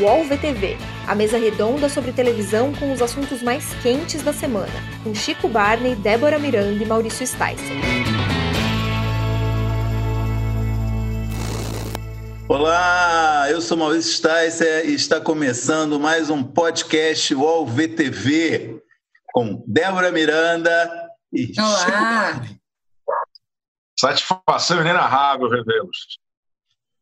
UOL VTV, a mesa redonda sobre televisão com os assuntos mais quentes da semana, com Chico Barney, Débora Miranda e Maurício Sticer. Olá, eu sou Maurício Sticer e está começando mais um podcast UOL VTV com Débora Miranda e Olá. Chico Barney. Satisfação inenarrável, Revelos.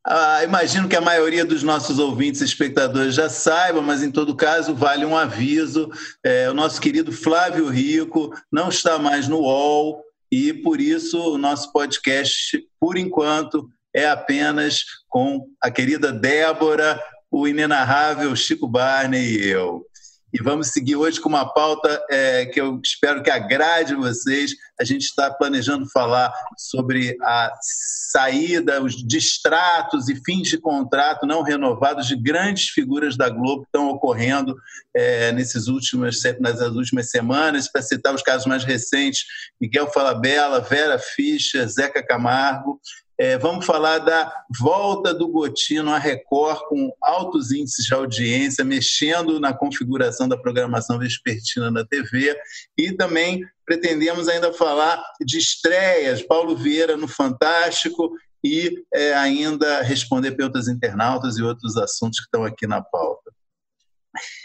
Ah, imagino que a maioria dos nossos ouvintes e espectadores já saiba, mas em todo caso vale um aviso. É, o nosso querido Flávio Rico não está mais no UOL e por isso o nosso podcast, por enquanto, é apenas com a querida Débora, o inenarrável Chico Barney e eu. E vamos seguir hoje com uma pauta é, que eu espero que agrade vocês. A gente está planejando falar sobre a saída, os distratos e fins de contrato não renovados de grandes figuras da Globo que estão ocorrendo é, nesses últimas, nas últimas semanas. Para citar os casos mais recentes, Miguel Falabella, Vera Fischer, Zeca Camargo. É, vamos falar da volta do Gotino à Record com altos índices de audiência, mexendo na configuração da programação vespertina na TV e também pretendemos ainda falar de estreias, Paulo Vieira no Fantástico e é, ainda responder perguntas internautas e outros assuntos que estão aqui na pauta.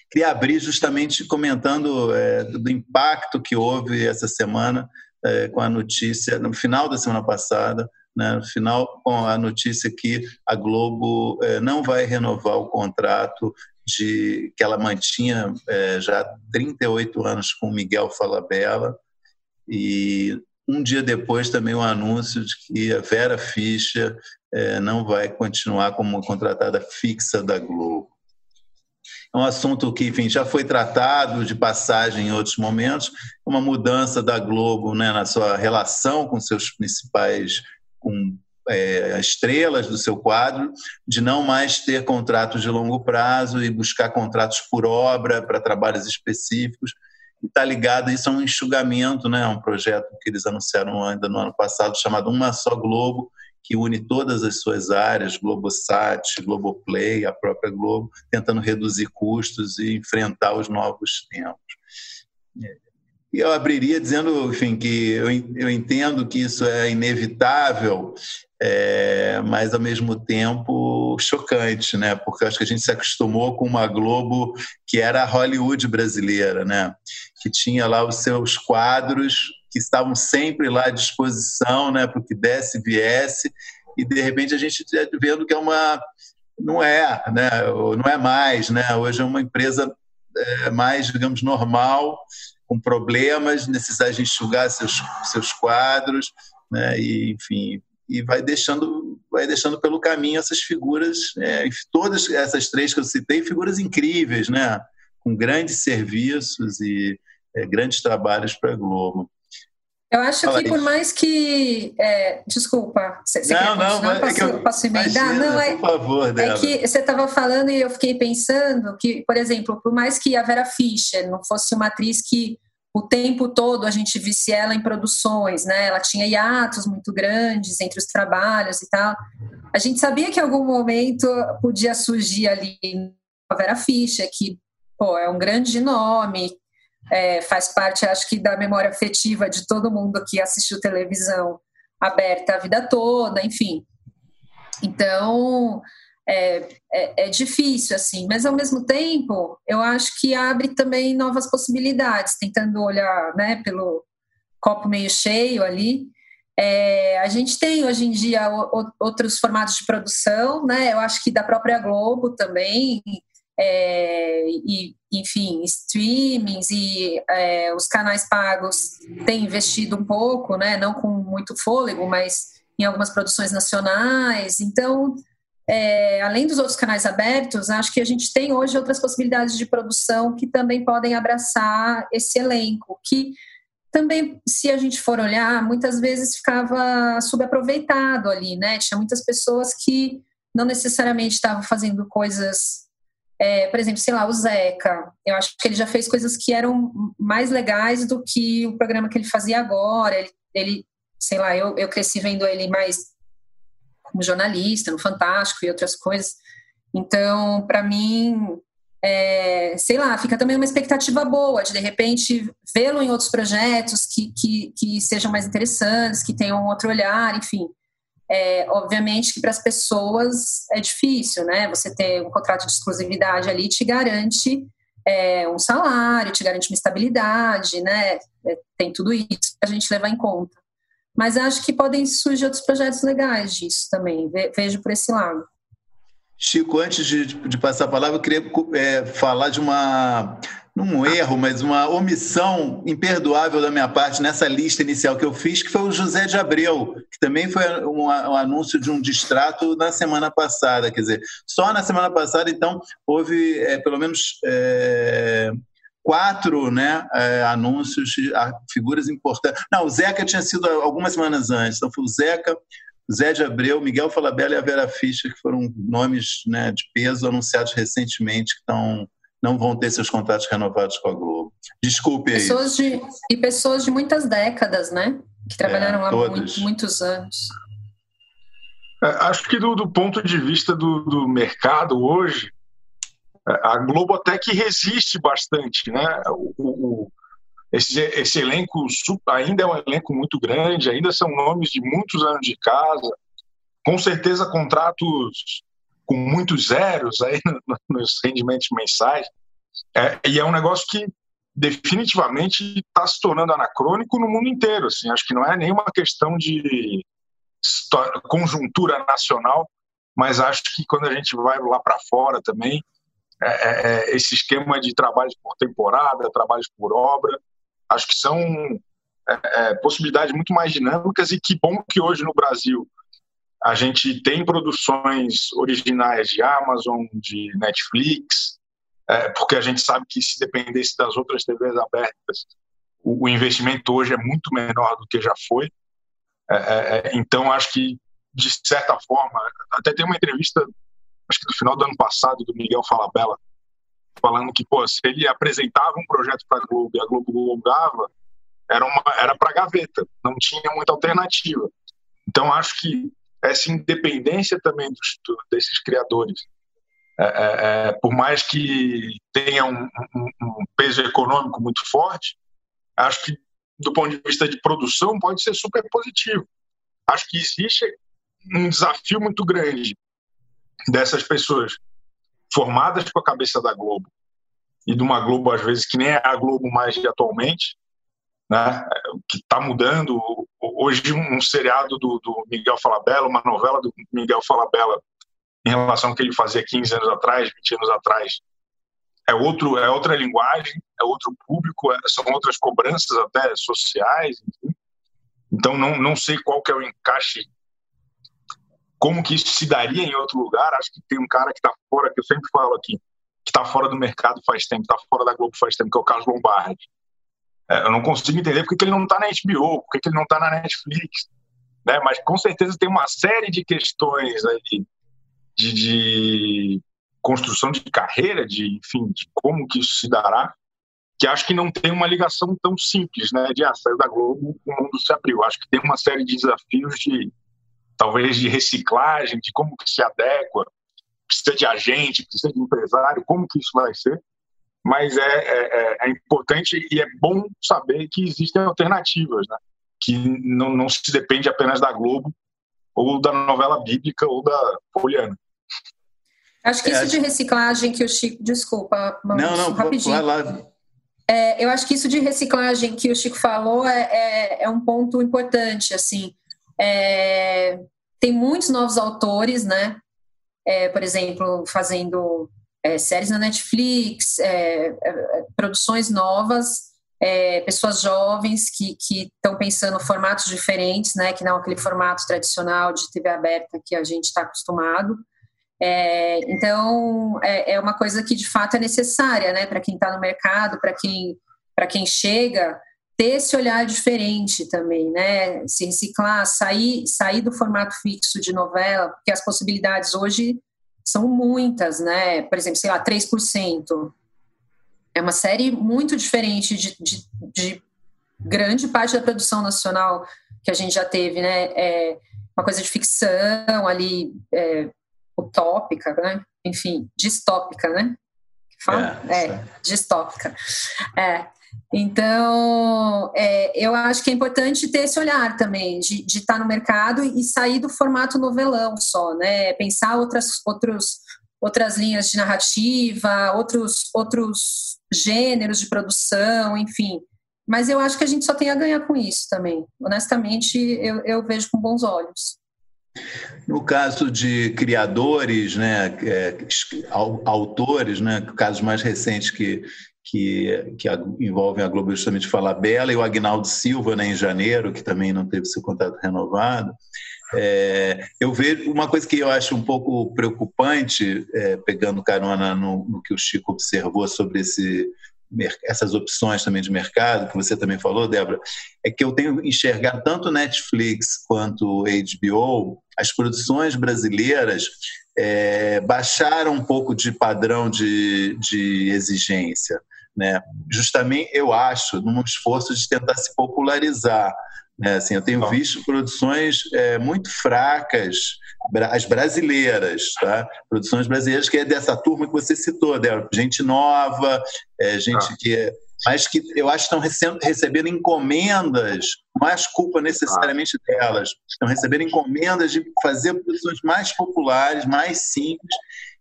Queria abrir justamente comentando é, do impacto que houve essa semana é, com a notícia, no final da semana passada, né, no final com a notícia que a Globo eh, não vai renovar o contrato de que ela mantinha eh, já 38 anos com Miguel Falabella. E um dia depois também o um anúncio de que a Vera Fischer eh, não vai continuar como contratada fixa da Globo. É um assunto que, enfim, já foi tratado de passagem em outros momentos, uma mudança da Globo né, na sua relação com seus principais com é, estrelas do seu quadro, de não mais ter contratos de longo prazo e buscar contratos por obra para trabalhos específicos. E está ligado isso a um enxugamento, né? um projeto que eles anunciaram ainda no ano passado, chamado Uma Só Globo, que une todas as suas áreas, Globosat, Globoplay, a própria Globo, tentando reduzir custos e enfrentar os novos tempos. E eu abriria dizendo, enfim, que eu, eu entendo que isso é inevitável, é, mas ao mesmo tempo chocante, né? Porque acho que a gente se acostumou com uma Globo que era a Hollywood brasileira, né? Que tinha lá os seus quadros que estavam sempre lá à disposição, né? Para o que desse, viesse, e de repente a gente está vendo que é uma não é, né? Não é mais, né? Hoje é uma empresa é, mais, digamos, normal com problemas, necessidade de enxugar seus, seus quadros, né? e, enfim, e vai deixando, vai deixando pelo caminho essas figuras, é, todas essas três que eu citei, figuras incríveis, né? com grandes serviços e é, grandes trabalhos para a Globo. Eu acho Fala que aí. por mais que. É, desculpa, você não, não, não, posso, é eu, posso emendar? Imagina, não, é, por favor, Débora. É que você estava falando e eu fiquei pensando que, por exemplo, por mais que a Vera Fischer não fosse uma atriz que o tempo todo a gente visse ela em produções, né? Ela tinha hiatos muito grandes entre os trabalhos e tal. A gente sabia que em algum momento podia surgir ali a Vera Fischer, que pô, é um grande nome, é, faz parte, acho que, da memória afetiva de todo mundo que assistiu televisão aberta a vida toda, enfim. Então, é, é, é, difícil, assim, mas ao mesmo tempo, eu acho que abre também novas possibilidades, tentando olhar né, pelo copo meio cheio ali. É, a gente tem hoje em dia o, o, outros formatos de produção, né? Eu acho que da própria Globo também, é, e, enfim, streamings e é, os canais pagos têm investido um pouco, né, não com muito fôlego, mas em algumas produções nacionais. Então, é, além dos outros canais abertos, acho que a gente tem hoje outras possibilidades de produção que também podem abraçar esse elenco, que também, se a gente for olhar, muitas vezes ficava subaproveitado ali, né? Tinha muitas pessoas que não necessariamente estavam fazendo coisas é, por exemplo, sei lá, o Zeca. Eu acho que ele já fez coisas que eram mais legais do que o programa que ele fazia agora. Ele, ele sei lá, eu, eu cresci vendo ele mais como jornalista, no Fantástico e outras coisas. Então, para mim, é, sei lá, fica também uma expectativa boa de de repente vê-lo em outros projetos que, que, que, sejam mais interessantes, que tenham outro olhar, enfim. É, obviamente que para as pessoas é difícil, né? Você ter um contrato de exclusividade ali te garante é, um salário, te garante uma estabilidade, né? É, tem tudo isso que a gente levar em conta. Mas acho que podem surgir outros projetos legais disso também, vejo por esse lado. Chico, antes de, de passar a palavra, eu queria é, falar de uma, um erro, mas uma omissão imperdoável da minha parte nessa lista inicial que eu fiz, que foi o José de Abreu, que também foi um, um anúncio de um distrato na semana passada. Quer dizer, só na semana passada, então, houve é, pelo menos é, quatro né, é, anúncios figuras importantes. Não, o Zeca tinha sido algumas semanas antes, então foi o Zeca, Zé de Abreu, Miguel Falabella e a Vera Fischer, que foram nomes né, de peso anunciados recentemente, que estão, não vão ter seus contratos renovados com a Globo. Desculpe aí. Pessoas de, e pessoas de muitas décadas, né? Que trabalharam é, lá muito, muitos anos. É, acho que do, do, ponto de vista do, do mercado hoje, é, a Globo até que resiste bastante, né? O, o, esse, esse elenco ainda é um elenco muito grande, ainda são nomes de muitos anos de casa, com certeza contratos com muitos zeros aí nos rendimentos mensais. É, e é um negócio que definitivamente está se tornando anacrônico no mundo inteiro. Assim, acho que não é nenhuma questão de conjuntura nacional, mas acho que quando a gente vai lá para fora também, é, é, é, esse esquema de trabalhos por temporada, trabalhos por obra, acho que são é, é, possibilidades muito mais dinâmicas e que bom que hoje no Brasil a gente tem produções originais de Amazon, de Netflix, é, porque a gente sabe que se dependesse das outras TVs abertas, o, o investimento hoje é muito menor do que já foi. É, é, é, então, acho que, de certa forma, até tem uma entrevista, acho que do final do ano passado, do Miguel Falabella, falando que, pô, se ele apresentava um projeto para a Globo e a Globo golgava, era uma era para gaveta, não tinha muita alternativa. Então acho que essa independência também dos, desses criadores, é, é, é, por mais que tenha um, um, um, peso econômico muito forte, acho que do ponto de vista de produção pode ser super positivo. Acho que existe um desafio muito grande dessas pessoas formadas com a cabeça da Globo e de uma Globo às vezes que nem é a Globo mais de atualmente, né? Que está mudando hoje um seriado do, do, Miguel Falabella, uma novela do Miguel Falabella em relação ao que ele fazia 15 anos atrás, 20 anos atrás, é outro é outra linguagem, é outro público, é, são outras cobranças até sociais, enfim. Então não não sei qual que é o encaixe como que isso se daria em outro lugar? Acho que tem um cara que está fora, que eu sempre falo aqui, que está fora do mercado faz tempo, está fora da Globo faz tempo, que é o Carlos Lombardi. É, eu não consigo entender porque que ele não está na HBO, porque que ele não está na Netflix. Né? Mas com certeza tem uma série de questões aí de, de construção de carreira, de enfim, de como que isso se dará, que acho que não tem uma ligação tão simples, né? De ah, saiu da Globo, o mundo se abriu. Acho que tem uma série de desafios de talvez de reciclagem, de como que se adequa, precisa de agente, precisa de empresário, como que isso vai ser. Mas é, é, é, é importante e é bom saber que existem alternativas, né? que não, não se depende apenas da Globo, ou da novela bíblica, ou da Poliana. Acho que é, isso de reciclagem que o Chico. Desculpa, não, não, rapidinho. Vai lá. É, eu acho que isso de reciclagem que o Chico falou é, é, é um ponto importante. Assim, é, tem muitos novos autores, né? É, por exemplo, fazendo é, séries na Netflix, é, é, produções novas, é, pessoas jovens que estão pensando formatos diferentes, né? Que não aquele formato tradicional de TV aberta que a gente está acostumado. então, é, uma coisa que de fato é necessária, né? Para quem está no mercado, para quem quem chega, ter esse olhar diferente também, né? Se reciclar, sair, sair do formato fixo de novela, porque as possibilidades hoje são muitas, né? Por exemplo, sei lá, 3%. É uma série muito diferente de, de, de grande parte da produção nacional que a gente já teve, né? É uma coisa de ficção ali, é, utópica, né? Enfim, distópica, né? Fala? É, é distópica. É. Então, é, eu acho que é importante ter esse olhar também, de, estar no mercado e sair do formato novelão só, né? Pensar outras, outros, outras linhas de narrativa, outros, outros gêneros de produção, enfim. Mas eu acho que a gente só tem a ganhar com isso também. Honestamente, eu, eu vejo com bons olhos. No caso de criadores, né, é, autores, né, casos mais recentes que, que, que envolvem a Globo justamente Bela e o Agnaldo Silva né, em janeiro, que também não teve seu contrato renovado. É, eu vejo uma coisa que eu acho um pouco preocupante, é, pegando carona no, no, que o Chico observou sobre esse, essas opções também de mercado, que você também falou, Débora, é que eu tenho enxergado tanto Netflix quanto HBO, as produções brasileiras é, baixaram um pouco de padrão de, de exigência. Né? Justamente, eu acho, num esforço de tentar se popularizar. Né? Assim, eu tenho visto produções é, muito fracas, as brasileiras, tá? produções brasileiras que é dessa turma que você citou, Débora. gente nova, é, gente ah. que é mas que eu acho que estão recebendo encomendas, mais culpa necessariamente delas, estão recebendo encomendas de fazer produções mais populares, mais simples,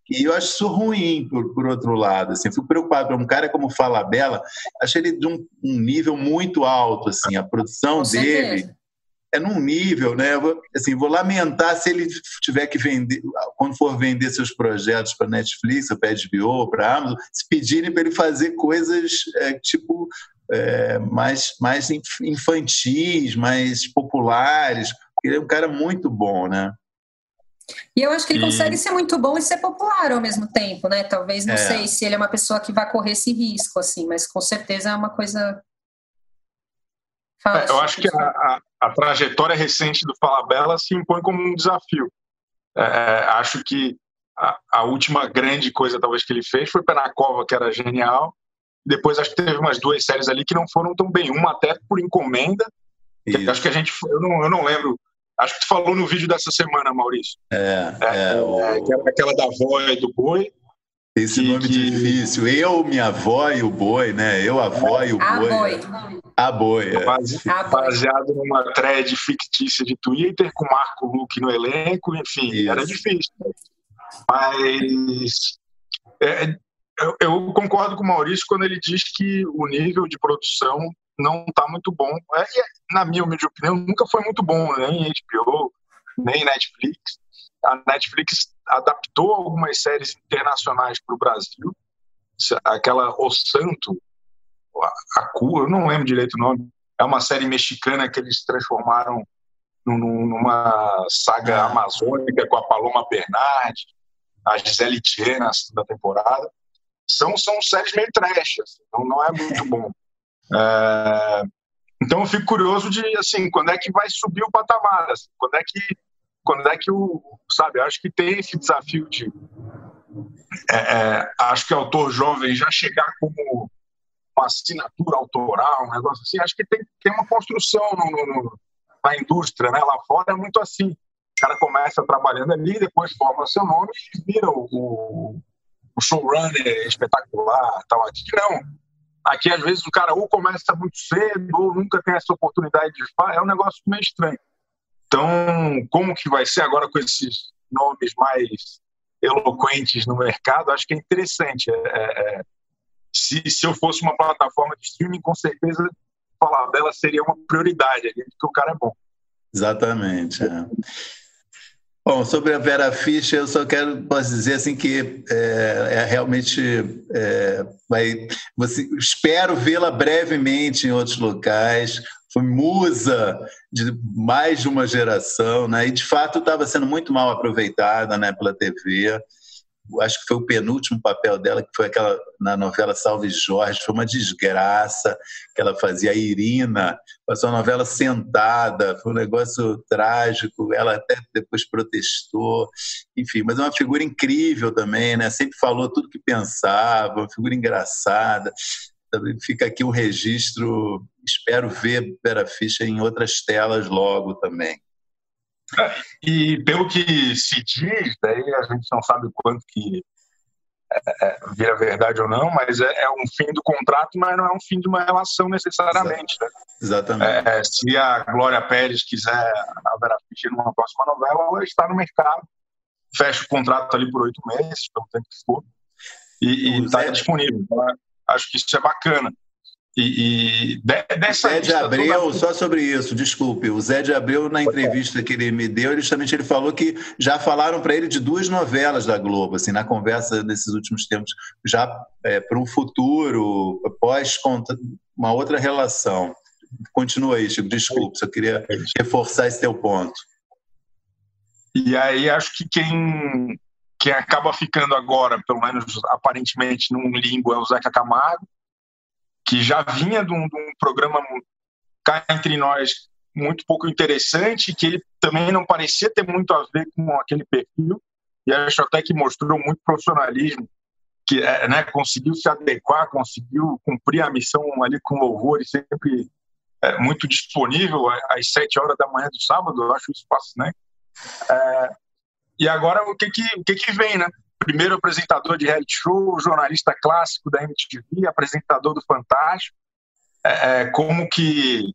e eu acho isso ruim, por, por outro lado. Assim, fico preocupado. Um cara como Fala Bela, acho ele de um, um nível muito alto. Assim, a produção dele é num nível, né? Eu vou, assim, vou lamentar se ele tiver que vender, quando for vender seus projetos para Netflix, para HBO, para Amazon, se pedirem para ele fazer coisas é, tipo é, mais, mais infantis, mais populares. Ele é um cara muito bom, né? E eu acho que ele consegue ser muito bom e ser popular ao mesmo tempo, né? Talvez, não é. sei se ele é uma pessoa que vai correr esse risco, assim, mas com certeza é uma coisa. Fala, é, eu acho que a, a, a, trajetória recente do Falabella se impõe como um desafio. É, é, acho que a, a, última grande coisa, talvez, que ele fez foi Pé na Cova, que era genial. Depois, acho que teve umas duas séries ali que não foram tão bem. Uma até por encomenda. Acho que a gente. Eu não, eu não lembro Acho que tu falou no vídeo dessa semana, Maurício. É, é. é o... É, aquela da avó e do boi. Esse que, nome que... difícil. Eu, minha avó e o boi, né? Eu, a avó e o a boi. boi. A boi. É. Baseado numa thread fictícia de Twitter, com Marco Luque no elenco, enfim, Isso. era difícil. Mas é, eu, eu, concordo com o Maurício quando ele diz que o nível de produção não está muito bom. É, na minha humilde opinião, nunca foi muito bom, nem né, HBO, nem Netflix. A Netflix adaptou algumas séries internacionais para o Brasil. Aquela O Santo, a, a Cua, eu não lembro direito o nome, é uma série mexicana que eles transformaram numa saga amazônica com a Paloma Bernardi, a Gisele Thier na segunda temporada. São, são séries meio trash, assim, então não é muito bom. É, então eu fico curioso de assim, quando é que vai subir o patamar, assim, quando é que quando é que o sabe, acho que tem esse desafio de é, é, acho que autor jovem já chegar como uma assinatura autoral, um negócio assim, acho que tem, tem uma construção no, no, na indústria, né? Lá fora é muito assim. O cara começa trabalhando ali, depois forma seu nome e vira o, o, o showrunner espetacular, tal. Aqui não Aqui, às vezes, o cara ou começa muito cedo ou nunca tem essa oportunidade de fazer. É um negócio meio estranho. Então, como que vai ser agora com esses nomes mais eloquentes no mercado? Acho que é interessante. É, é, é se, se eu fosse uma plataforma de streaming, com certeza falar dela seria uma prioridade, porque o cara é bom. Exatamente. É. Bom, sobre a Vera Fischer, eu só quero posso dizer assim que é, é realmente é, vai, você, espero vê-la brevemente em outros locais. Foi musa de mais de uma geração, né? E de fato estava sendo muito mal aproveitada, né, pela TV acho que foi o penúltimo papel dela, que foi aquela na novela Salve Jorge, foi uma desgraça que ela fazia a Irina, passou a novela sentada, foi um negócio trágico, ela até depois protestou, enfim, mas é uma figura incrível também, né? Sempre falou tudo que pensava, uma figura engraçada. Fica aqui um registro, espero ver Vera Fischer em outras telas logo também. E pelo que se diz, daí a gente não sabe o quanto que é, é, vira verdade ou não, mas é, é, um fim do contrato, mas não é um fim de uma relação necessariamente. Né? Exatamente. É, se a Glória Pérez quiser a Vera Fischer numa próxima novela, ela está no mercado, fecha o contrato ali por oito meses, pelo tempo que for, e está disponível. Então, acho que isso é bacana. E, e dessa Zé de Abreu, toda... só sobre isso, desculpe. O Zé de Abreu, na entrevista que ele me deu, ele, justamente ele falou que já falaram para ele de duas novelas da Globo, assim, na conversa desses últimos tempos, já é, para um futuro, pós uma outra relação. Continua aí, Chico, desculpe, só queria reforçar esse teu ponto. E aí acho que quem, quem acaba ficando agora, pelo menos aparentemente, num limbo é o Zeca Camargo, que já vinha de um, de um programa cá entre nós muito pouco interessante, que ele também não parecia ter muito a ver com aquele perfil, e acho até que mostrou muito profissionalismo, que é, né, conseguiu se adequar, conseguiu cumprir a missão ali com louvor e sempre é, muito disponível às sete horas da manhã do sábado, eu acho isso fascinante. É, e agora o que que, o que que vem, né? Primeiro apresentador de reality show, jornalista clássico da MTV, apresentador do Fantástico. É, é, como que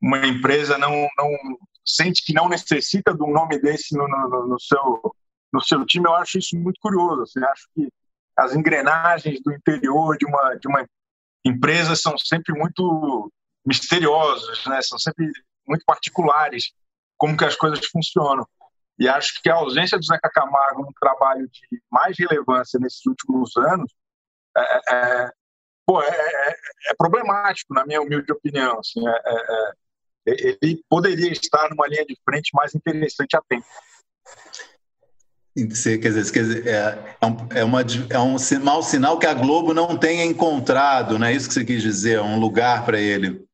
uma empresa não, não sente que não necessita de um nome desse no, no, no, seu, no seu time, eu acho isso muito curioso. Assim, acho que as engrenagens do interior de uma, de uma empresa são sempre muito misteriosas, né? são sempre muito particulares, como que as coisas funcionam. E acho que a ausência do Zeca Camargo num trabalho de mais relevância nesses últimos anos é, é, é pô, é, é, é, problemático, na minha humilde opinião. Assim, é, ele poderia estar numa linha de frente mais interessante a tempo. Quer dizer, quer dizer é, é, um, é, uma, é um mau sinal que a Globo não tenha encontrado, não é isso que você quis dizer? Um lugar para ele.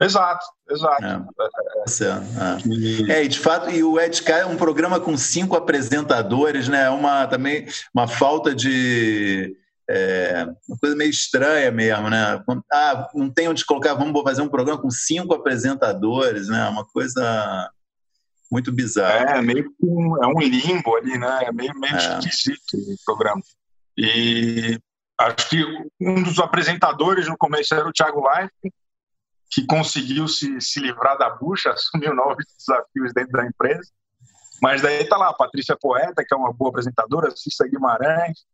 Exato, exato. É, é, é. e de fato, e o Ed K é um programa com cinco apresentadores, né? É uma também uma falta de é, uma coisa meio estranha mesmo, né? Ah, não tem onde colocar, vamos fazer um programa com cinco apresentadores, né? Uma coisa muito bizarra. É, meio um, é um limbo ali, né? É meio, meio é. esquisito o programa. E acho que um dos apresentadores no começo era o Thiago Leifert, que conseguiu se, se livrar da bucha, assumiu novos desafios dentro da empresa. Mas daí está lá a Patrícia Poeta, que é uma boa apresentadora, Cissa Guimarães.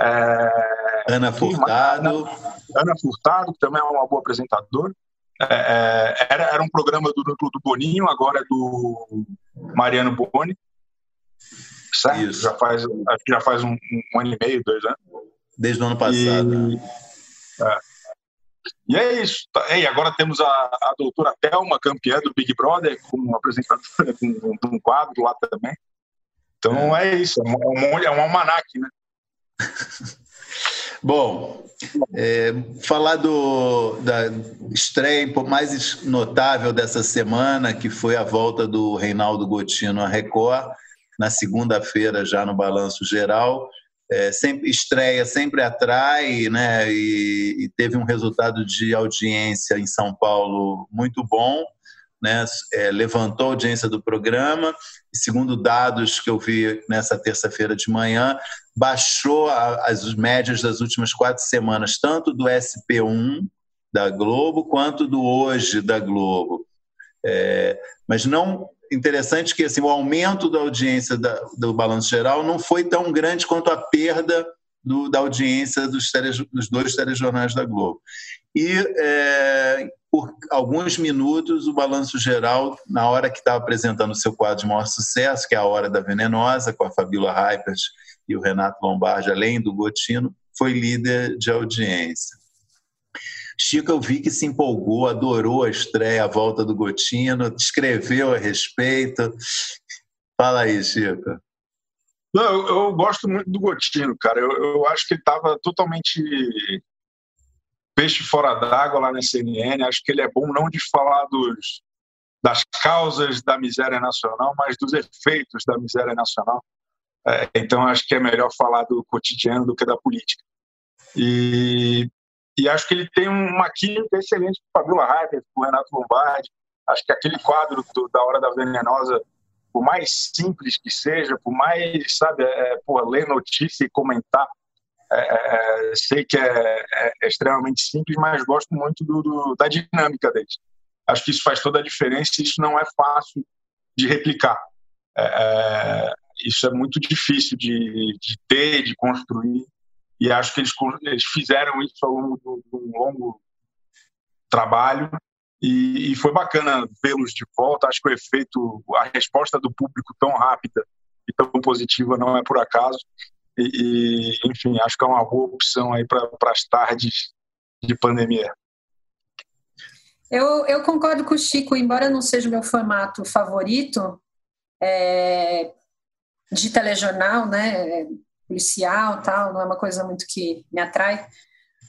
É, Ana Furtado. Ana, Ana, Furtado, que também é uma boa apresentadora. É, é, era, era um programa do núcleo do Boninho, agora é do Mariano Boni. Certo? Isso. Já faz, já faz um, um, ano e meio, dois anos. Desde o ano passado. E, né? é, e é isso. Tá? E agora temos a, a doutora Thelma, campeã do Big Brother, como apresentadora de um, um, quadro lá também. Então é, é isso, é um, é um almanac, né? Bom, é, falar do, da estreia mais notável dessa semana, que foi a volta do Reinaldo Gotino a Record, na segunda-feira, já no Balanço Geral é, sempre estreia sempre atrai, né? E, e, teve um resultado de audiência em São Paulo muito bom, né? É, levantou a audiência do programa. E, segundo dados que eu vi nessa terça-feira de manhã, baixou a, as médias das últimas quatro semanas, tanto do SP1 da Globo quanto do Hoje da Globo. É, mas não interessante que assim, o aumento da audiência da, do Balanço Geral não foi tão grande quanto a perda do, da audiência dos, dos, dois telejornais da Globo. E é, por alguns minutos o Balanço Geral, na hora que estava apresentando o seu quadro de maior sucesso, que é a Hora da Venenosa, com a Fabíola Reipert e o Renato Lombardi, além do Gotino, foi líder de audiência. Chico, eu vi que se empolgou, adorou a estreia, a volta do Gotino, escreveu a respeito. Fala aí, Chico. Não, eu, eu gosto muito do Gotino, cara. Eu, eu acho que ele estava totalmente peixe fora d'água lá na CNN. Acho que ele é bom não de falar dos, das causas da miséria nacional, mas dos efeitos da miséria nacional. É, então, acho que é melhor falar do cotidiano do que da política. E e acho que ele tem uma química excelente com o Fabiola Harper, com o Renato Lombardi. Acho que aquele quadro do, da Hora da Venenosa por mais simples que seja, por mais, sabe, é, porra, ler notícia e comentar, é, é, sei que é, é, extremamente simples, mas gosto muito do, do, da dinâmica deles. Acho que isso faz toda a diferença e isso não é fácil de replicar. É, é, isso é muito difícil de, de, ter, de construir, e acho que eles, eles fizeram isso ao longo de um longo trabalho e, e foi bacana vê-los de volta. Acho que o efeito, a resposta do público tão rápida e tão positiva não é por acaso. E, e enfim, acho que é uma boa opção aí para as tardes de pandemia. Eu, eu, concordo com o Chico, embora não seja o meu formato favorito é, de telejornal, né, policial tal, não é uma coisa muito que me atrai,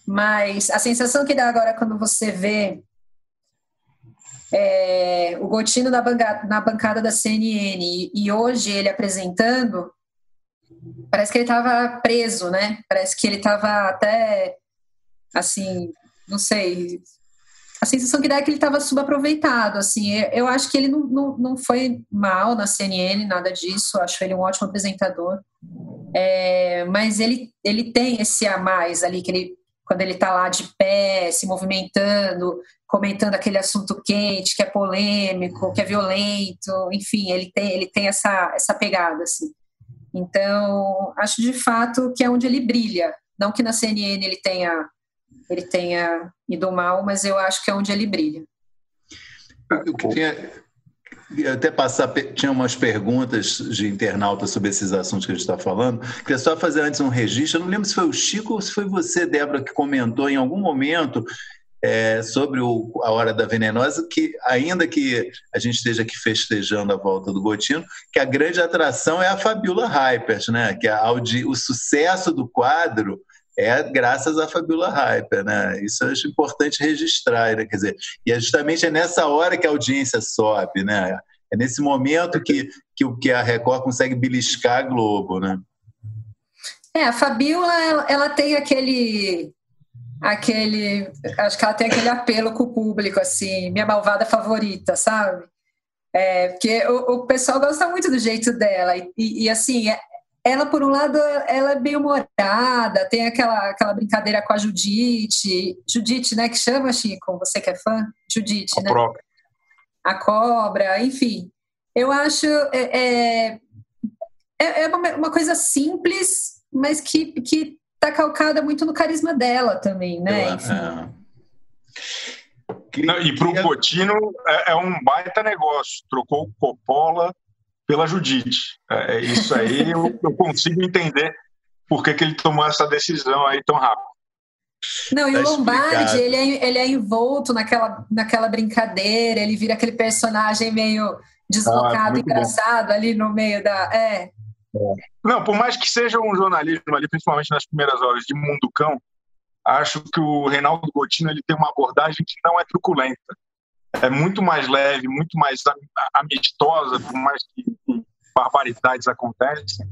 mas a sensação que dá agora quando você vê é, o Gotino na bancada, na bancada da CNN e, e hoje ele apresentando, parece que ele estava preso, né? Parece que ele estava até, assim, não sei, a sensação que dá é que ele estava subaproveitado, assim, eu acho que ele não, não, não foi mal na CNN, nada disso, acho ele um ótimo apresentador, é, mas ele, ele tem esse a mais ali, que ele, quando ele está lá de pé, se movimentando, comentando aquele assunto quente, que é polêmico, que é violento, enfim, ele tem, ele tem essa, essa pegada, assim. Então, acho de fato que é onde ele brilha. Não que na CNN ele tenha, ele tenha ido mal, mas eu acho que é onde ele brilha. Eu queria até passar, tinha umas perguntas de internauta sobre esses assuntos que a gente está falando. Queria só fazer antes um registro. Eu não lembro se foi o Chico ou se foi você, Débora, que comentou em algum momento é, sobre o, a Hora da Venenosa, que ainda que a gente esteja aqui festejando a volta do Gotino, que a grande atração é a Fabiola Hypert, né? que a, o sucesso do quadro é graças à Fabiola Hyper, né? Isso eu acho importante registrar, né? quer dizer, e é justamente é nessa hora que a audiência sobe, né? É nesse momento que, que, que a Record consegue beliscar a Globo, né? É, a Fabiola, ela, ela tem aquele aquele. Acho que ela tem aquele apelo com o público, assim, minha malvada favorita, sabe? É, porque o, o pessoal gosta muito do jeito dela. E, e, assim, é, ela, por um lado, ela é bem humorada, tem aquela, aquela brincadeira com a Judite. Judite, né? Que chama, Chico? Você que é fã? Judite, a né? Própria. A cobra, enfim. Eu acho. É, é, é, é uma, uma coisa simples, mas que, que tá calcada muito no carisma dela também, né? Enfim. É. Não, e para o Coutinho é, é, um baita negócio. Trocou o Coppola pela Judite. É, é isso aí eu, eu, consigo entender por que, que ele tomou essa decisão aí tão rápido. Não, e tá o Lombardi, ele é, ele é envolto naquela, naquela brincadeira, ele vira aquele personagem meio deslocado, ah, engraçado bom. ali no meio da. É, não, por mais que seja um jornalismo ali, principalmente nas primeiras horas de Mundo Cão, acho que o Reinaldo Gotino ele tem uma abordagem que não é truculenta. É muito mais leve, muito mais amistosa, por mais que, barbaridades acontecem.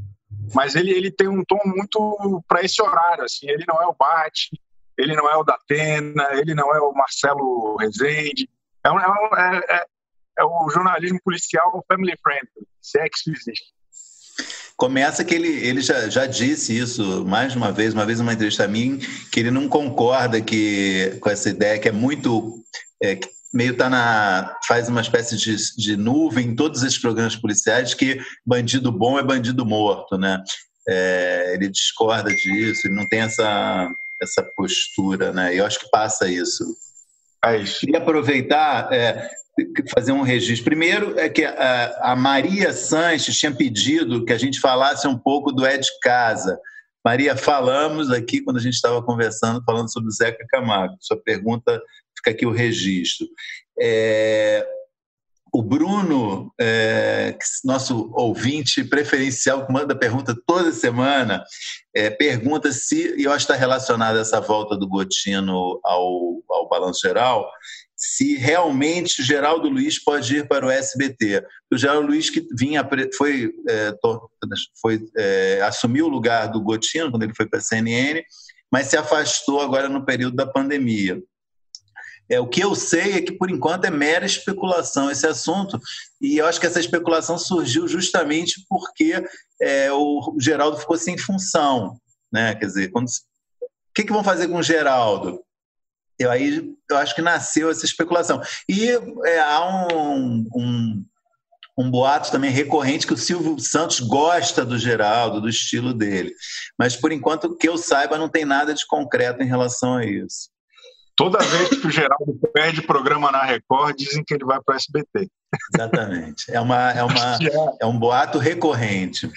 Mas ele, ele tem um tom muito para esse horário. Assim. Ele não é o Bate, ele não é o Datena, ele não é o Marcelo Rezende. É, um, é, é, é o jornalismo policial family friendly, se é que isso existe. Começa que ele, ele já, já disse isso mais de uma vez, uma vez numa entrevista a mim, que ele não concorda que, com essa ideia que é muito. É, que meio tá na. faz uma espécie de, de nuvem em todos esses programas policiais que bandido bom é bandido morto, né? É, ele discorda disso, ele não tem essa, essa postura, né? E eu acho que passa isso. Isso. Queria aproveitar, é, fazer um registro. Primeiro é que a, Maria Sanches tinha pedido que a gente falasse um pouco do Ed Casa. Maria, falamos aqui quando a gente estava conversando, falando sobre o Zeca Camargo. Sua pergunta, fica aqui o registro. É, o Bruno, é, nosso ouvinte preferencial, que manda pergunta toda semana, é, pergunta se, e eu acho que está relacionada essa volta do Gotino ao, ao Balanço Geral, se realmente Geraldo Luiz pode ir para o SBT. O Geraldo Luiz que vinha foi, é, foi é, assumiu o lugar do Gotino quando ele foi para a CNN, mas se afastou agora no período da pandemia. É, o que eu sei é que, por enquanto, é mera especulação esse assunto, e eu acho que essa especulação surgiu justamente porque é, o Geraldo ficou sem função. Né? Quer dizer, quando... o que, que vão fazer com o Geraldo? Eu, aí eu acho que nasceu essa especulação. E é, há um, um, um boato também recorrente que o Silvio Santos gosta do Geraldo, do estilo dele. Mas, por enquanto, que eu saiba, não tem nada de concreto em relação a isso. Toda vez que o Geraldo perde programa na Record, dizem que ele vai para o SBT. Exatamente. É, uma, é, uma, é um boato recorrente.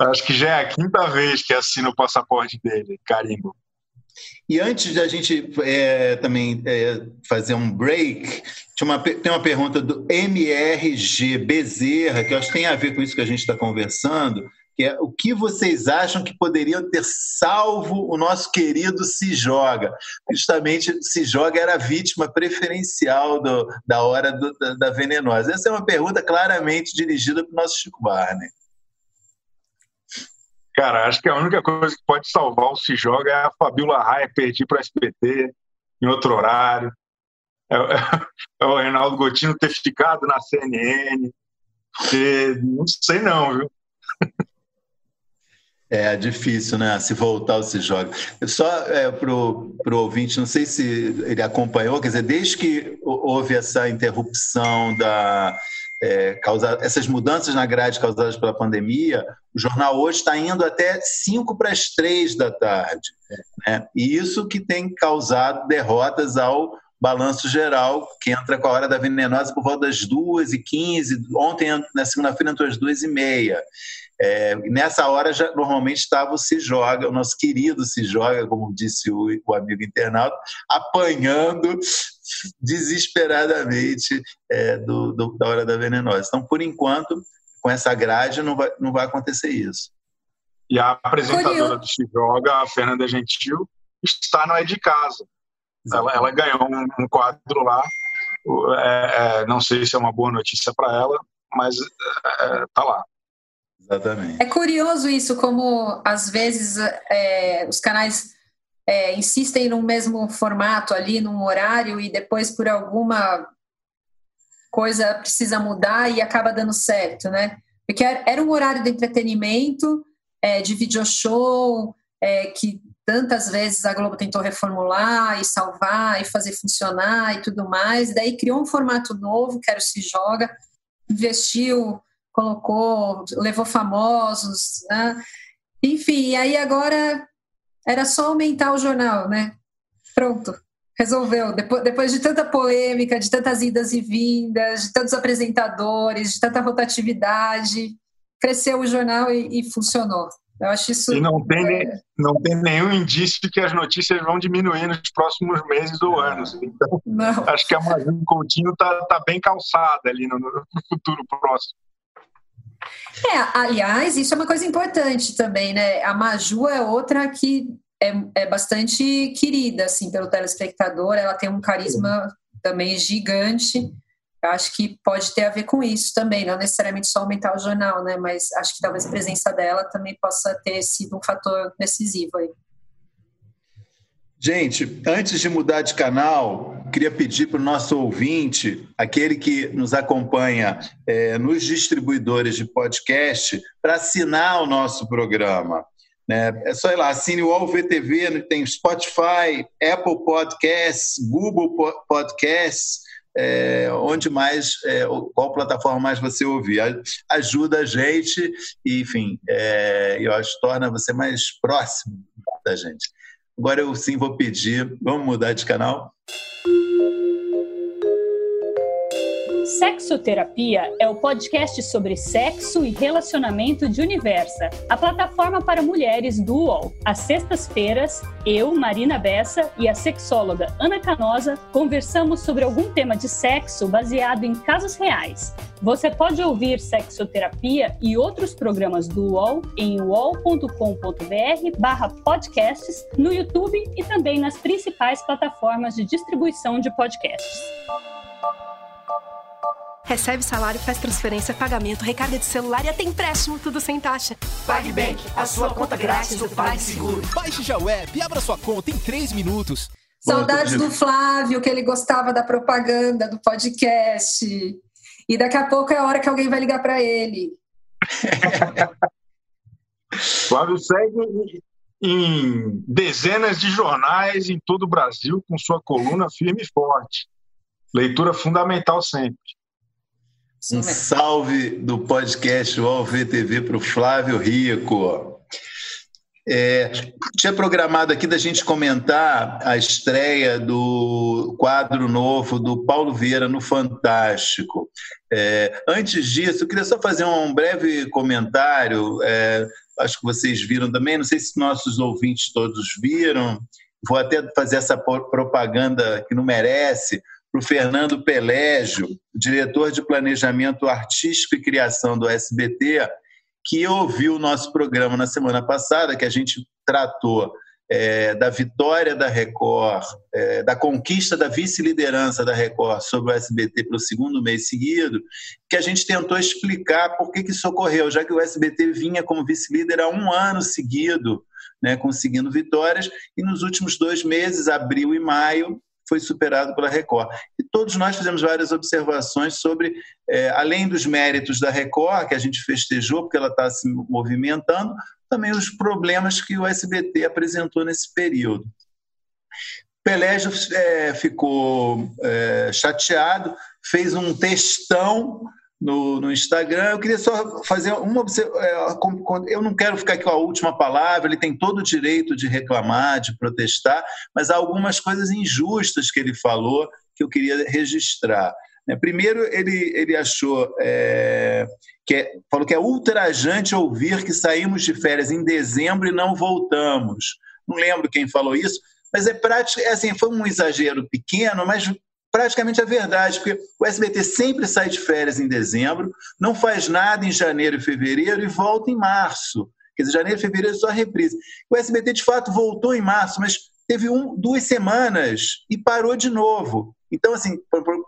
Acho que já é a quinta vez que assina o passaporte dele, carimbo. E antes de a gente é, também é, fazer um break, uma, tem uma pergunta do MRG Bezerra, que eu acho que tem a ver com isso que a gente está conversando, que é o que vocês acham que poderiam ter salvo o nosso querido Se Joga? Justamente, Se Joga era a vítima preferencial do, da hora do, da, da, venenosa. Essa é uma pergunta claramente dirigida para o nosso Chico Barney. Cara, acho que a única coisa que pode salvar o Se Joga é a Fabiola Raia perder para o SBT em outro horário. É, é, é, o Reinaldo Gotino ter ficado na CNN. Não sei não, viu? É difícil, né? Se voltar ou se joga. Só é, para o ouvinte, não sei se ele acompanhou, quer dizer, desde que houve essa interrupção da, é, causar, essas mudanças na grade causadas pela pandemia, o jornal hoje está indo até 5 para as 3 da tarde. Né? E isso que tem causado derrotas ao balanço geral, que entra com a hora da venenosa por volta das 2h15, ontem, na segunda-feira, entrou às 2h30. É, nessa hora já normalmente estava o Se Joga, o nosso querido Se Joga, como disse o, o amigo internauta, apanhando desesperadamente é, do, do, da Hora da Venenosa. Então, por enquanto, com essa grade, não vai, não vai acontecer isso. E a apresentadora do Se Joga, a Fernanda Gentil, está no É de Casa. Ela, ela ganhou um, um, quadro lá. É, é, não sei se é uma boa notícia para ela, mas está é, lá. Exatamente. É curioso isso, como às vezes é, os canais é, insistem no mesmo formato ali, num horário, e depois por alguma coisa precisa mudar e acaba dando certo, né? Porque era um horário de entretenimento, é, de video show, é, que tantas vezes a Globo tentou reformular e salvar e fazer funcionar e tudo mais. Daí criou um formato novo, que era o Se Joga, investiu colocou, levou famosos, né? Enfim, aí agora era só aumentar o jornal, né? Pronto, resolveu. Depois, depois de tanta polêmica, de tantas idas e vindas, de tantos apresentadores, de tanta rotatividade, cresceu o jornal e, e funcionou. Eu acho isso. E não tem, é... não tem nenhum indício de que as notícias vão diminuir nos próximos meses ou anos. Então, não. acho que a Marina Coutinho está tá bem calçada ali no, no futuro próximo. É, aliás, isso é uma coisa importante também, né? A Maju é outra que é, é bastante querida, assim, pelo telespectador. Ela tem um carisma também gigante. Eu acho que pode ter a ver com isso também, não necessariamente só aumentar o jornal, né? Mas acho que talvez a presença dela também possa ter sido um fator decisivo aí. Gente, antes de mudar de canal, queria pedir para o nosso ouvinte, aquele que nos acompanha é, nos distribuidores de podcast, para assinar o nosso programa. Né? É só ir lá, assine o UOL VTV, tem Spotify, Apple Podcasts, Google Podcasts, é, onde mais, é, qual plataforma mais você ouvir. Ajuda a gente enfim, é, eu acho torna você mais próximo da gente. Agora eu sim vou pedir, vamos mudar de canal? Sexoterapia é o podcast sobre sexo e relacionamento de Universa, a plataforma para mulheres do UOL. Às sextas-feiras, eu, Marina Bessa e a sexóloga Ana Canosa conversamos sobre algum tema de sexo baseado em casos reais. Você pode ouvir Sexoterapia e outros programas do UOL em uol.com.br barra podcasts, no YouTube e também nas principais plataformas de distribuição de podcasts. Recebe salário, faz transferência, pagamento, recarga de celular e até empréstimo, tudo sem taxa. PagBank, a sua conta grátis do PagSeguro. Baixe já o app e abra sua conta em 3 minutos. Saudades do Flávio, que ele gostava da propaganda, do podcast. E daqui a pouco é a hora que alguém vai ligar para ele. Flávio segue em dezenas de jornais em todo o Brasil com sua coluna firme e forte. Leitura fundamental sempre. Um salve do podcast UOL VTV para o Flávio Rico. É, tinha programado aqui da gente comentar a estreia do quadro novo do Paulo Vieira no Fantástico. É, antes disso, eu queria só fazer um breve comentário. É, acho que vocês viram também, não sei se nossos ouvintes todos viram. Vou até fazer essa propaganda que não merece para o Fernando Pelégio, diretor de Planejamento Artístico e Criação do SBT, que ouviu o nosso programa na semana passada, que a gente tratou é, da vitória da Record, é, da conquista da vice-liderança da Record sobre o SBT pelo segundo mês seguido, que a gente tentou explicar por que, que isso ocorreu, já que o SBT vinha como vice-líder há um ano seguido, né, conseguindo vitórias, e nos últimos dois meses, abril e maio, foi superado pela Record. E todos nós fizemos várias observações sobre, é, além dos méritos da Record, que a gente festejou porque ela está se movimentando, também os problemas que o SBT apresentou nesse período. Pelégio é, ficou é, chateado, fez um textão no, no, Instagram. Eu queria só fazer uma observação. É, eu não quero ficar com a última palavra, ele tem todo o direito de reclamar, de protestar, mas há algumas coisas injustas que ele falou que eu queria registrar. Né? Primeiro, ele, ele achou é, que é, falou que é ultrajante ouvir que saímos de férias em dezembro e não voltamos. Não lembro quem falou isso, mas é prático, é assim, foi um exagero pequeno, mas praticamente a verdade, porque o SBT sempre sai de férias em dezembro, não faz nada em janeiro e fevereiro e volta em março. Quer dizer, janeiro e fevereiro é só reprise. O SBT, de fato, voltou em março, mas teve um, duas semanas e parou de novo. Então, assim,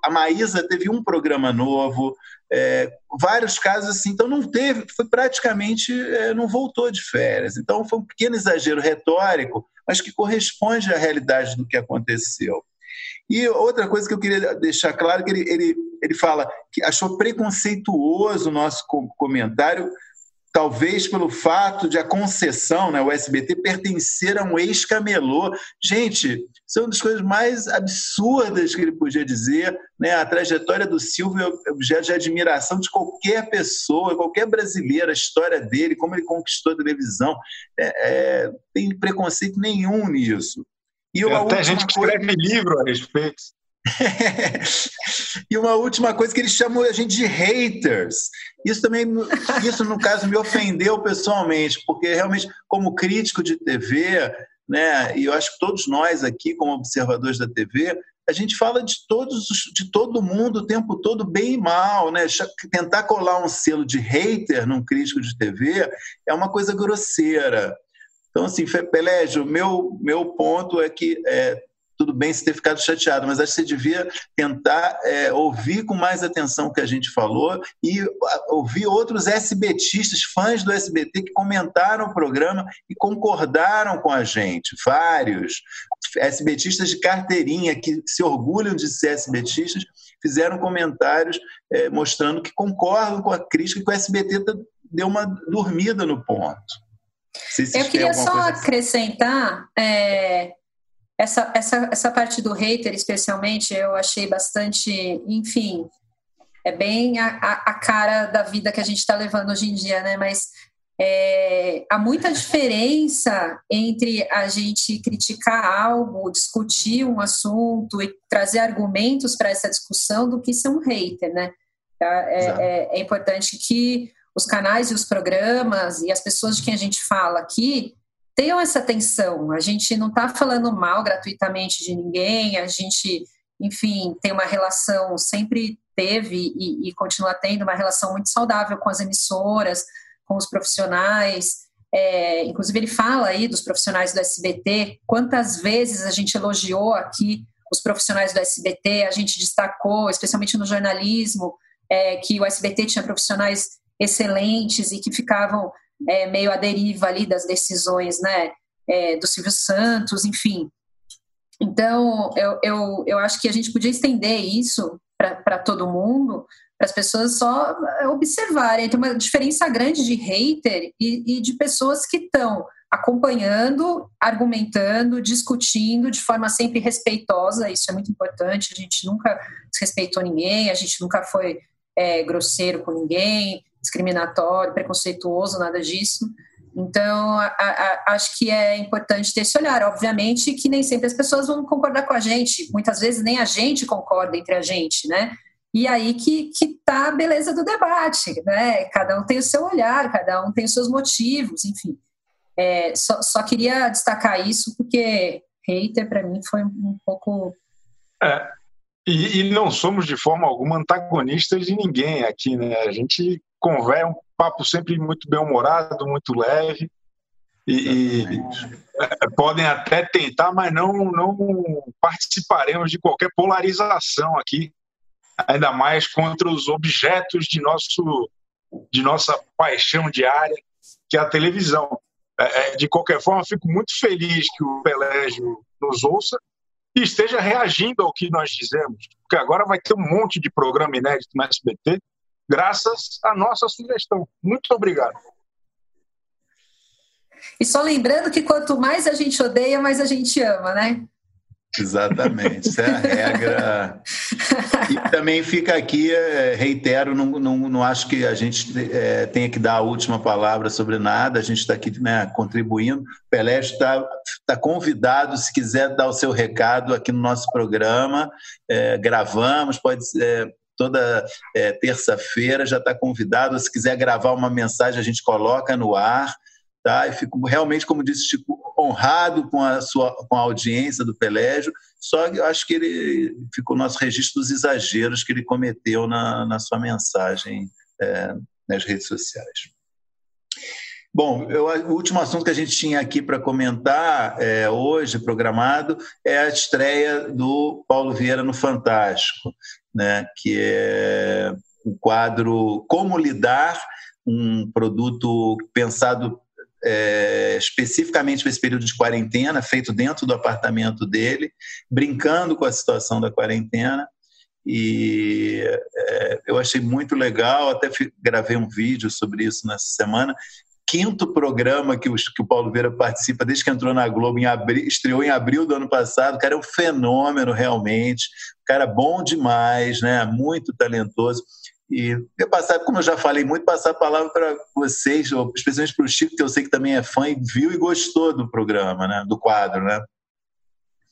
a Maísa teve um programa novo, é, vários casos assim, então não teve, foi praticamente, é, não voltou de férias. Então foi um pequeno exagero retórico, mas que corresponde à realidade do que aconteceu. E outra coisa que eu queria deixar claro, que ele, ele, ele fala que achou preconceituoso o nosso comentário, talvez pelo fato de a concessão, né, o SBT, pertencer a um ex-camelô. Gente, isso é das coisas mais absurdas que ele podia dizer. Né? A trajetória do Silvio é objeto de admiração de qualquer pessoa, qualquer brasileiro, a história dele, como ele conquistou a televisão. É, é, tem preconceito nenhum nisso. E uma Tem gente que escreve coisa... livro a respeito. e uma última coisa que eles chamam a gente de haters. Isso também, isso no caso me ofendeu pessoalmente, porque realmente como crítico de TV, né, e eu acho que todos nós aqui como observadores da TV, a gente fala de todos, de todo mundo o tempo todo bem e mal, né? Tentar colar um selo de hater num crítico de TV é uma coisa grosseira. Então, assim, Pelégio, meu, meu ponto é que é, tudo bem se ter ficado chateado, mas acho que você devia tentar é, ouvir com mais atenção o que a gente falou e ouvir outros SBTistas, fãs do SBT, que comentaram o programa e concordaram com a gente, vários. SBTistas de carteirinha, que se orgulham de ser SBTistas, fizeram comentários é, mostrando que concordam com a crítica que o SBT deu uma dormida no ponto. Eu queria só acrescentar é, essa, essa, essa parte do hater, especialmente, eu achei bastante, enfim, é bem a, a cara da vida que a gente está levando hoje em dia, né? Mas é, há muita diferença entre a gente criticar algo, discutir um assunto e trazer argumentos para essa discussão do que ser um hater, né? É, é, é importante que os canais e os programas e as pessoas de quem a gente fala aqui tenham essa atenção. A gente não está falando mal gratuitamente de ninguém, a gente, enfim, tem uma relação, sempre teve e, e continua tendo uma relação muito saudável com as emissoras, com os profissionais. É, inclusive, ele fala aí dos profissionais do SBT, quantas vezes a gente elogiou aqui os profissionais do SBT, a gente destacou, especialmente no jornalismo, é, que o SBT tinha profissionais excelentes e que ficavam é, meio à deriva ali das decisões né, é, do Silvio Santos, enfim. Então, eu, eu, eu acho que a gente podia estender isso para todo mundo, para as pessoas só observarem. Tem uma diferença grande de hater e, e de pessoas que estão acompanhando, argumentando, discutindo de forma sempre respeitosa. Isso é muito importante. A gente nunca desrespeitou ninguém, a gente nunca foi é, grosseiro com ninguém, discriminatório, preconceituoso, nada disso. Então, a, a, acho que é importante ter esse olhar. Obviamente que nem sempre as pessoas vão concordar com a gente, muitas vezes nem a gente concorda entre a gente, né? E aí que, que tá a beleza do debate, né? Cada um tem o seu olhar, cada um tem os seus motivos, enfim. É, só, só queria destacar isso porque hater para mim foi um pouco. É, e, e, não somos de forma alguma antagonistas de ninguém aqui, né? A gente conversa um papo sempre muito bem humorado, muito leve. E, e é, podem até tentar, mas não, não participaremos de qualquer polarização aqui, ainda mais contra os objetos de, nosso, de nossa paixão diária, que é a televisão. É, é de qualquer forma, fico muito feliz que o Pelégio nos ouça e esteja reagindo ao que nós dizemos, porque agora vai ter um monte de programa inédito no SBT graças à nossa sugestão. Muito obrigado. E só lembrando que quanto mais a gente odeia, mais a gente ama, né? Exatamente, essa é a regra. E também fica aqui, é, reitero, não, não, não acho que a gente é, tenha que dar a última palavra sobre nada, a gente está aqui né, contribuindo. O Pelé está tá convidado, se quiser dar o seu recado aqui no nosso programa, é, gravamos, pode ser toda é, terça-feira, já está convidado. Se quiser gravar uma mensagem, a gente coloca no ar. Tá? E fico realmente, como disse Chico, honrado com a sua com a audiência do Pelégio. Só que eu acho que ele ficou no nosso registro dos exageros que ele cometeu na, na sua mensagem é, nas redes sociais. Bom, eu, o último assunto que a gente tinha aqui para comentar é, hoje, programado, é a estreia do Paulo Vieira no Fantástico né, que é o quadro Como Lidar, um produto pensado é, especificamente para esse período de quarentena, feito dentro do apartamento dele, brincando com a situação da quarentena. E é, eu achei muito legal, até gravei um vídeo sobre isso nessa semana quinto programa que, os, que o Paulo Vieira participa desde que entrou na Globo, em abril, estreou em abril do ano passado. O cara é um fenômeno, realmente. O cara é bom demais, né? muito talentoso. E eu passar, como eu já falei muito, passar a palavra para vocês, especialmente para o Chico, que eu sei que também é fã e viu e gostou do programa, né? do quadro. Né?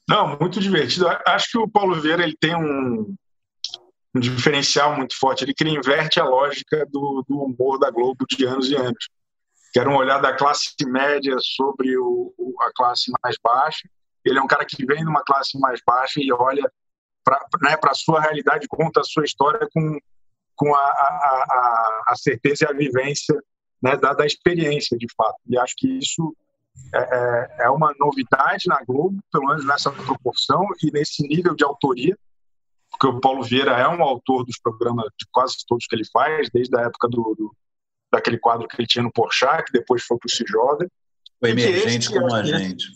Não, muito divertido. Acho que o Paulo Vieira ele tem um, um diferencial muito forte, ele que ele inverte a lógica do, do humor da Globo de anos e anos que era um olhar da classe média sobre o, a classe mais baixa. Ele é um cara que vem de uma classe mais baixa e olha para né, a sua realidade, conta a sua história com, com a, a, a certeza e a vivência né, da, da, experiência, de fato. E acho que isso é, é, é uma novidade na Globo, pelo menos nessa proporção e nesse nível de autoria, porque o Paulo Vieira é um autor dos programas, de quase todos que ele faz, desde a época do, do daquele quadro que ele tinha no Porchat, que depois foi para o Se Joga. O Emergente como a gente.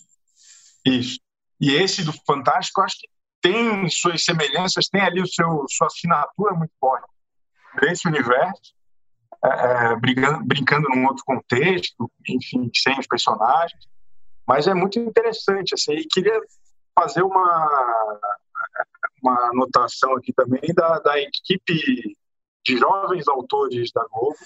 Isso. E esse do Fantástico, acho que tem suas semelhanças, tem ali o seu, sua assinatura muito forte desse universo, é, é, brincando, brincando num outro contexto, enfim, sem os personagens. Mas é muito interessante, assim, e queria fazer uma, uma anotação aqui também da, da equipe de jovens autores da Globo,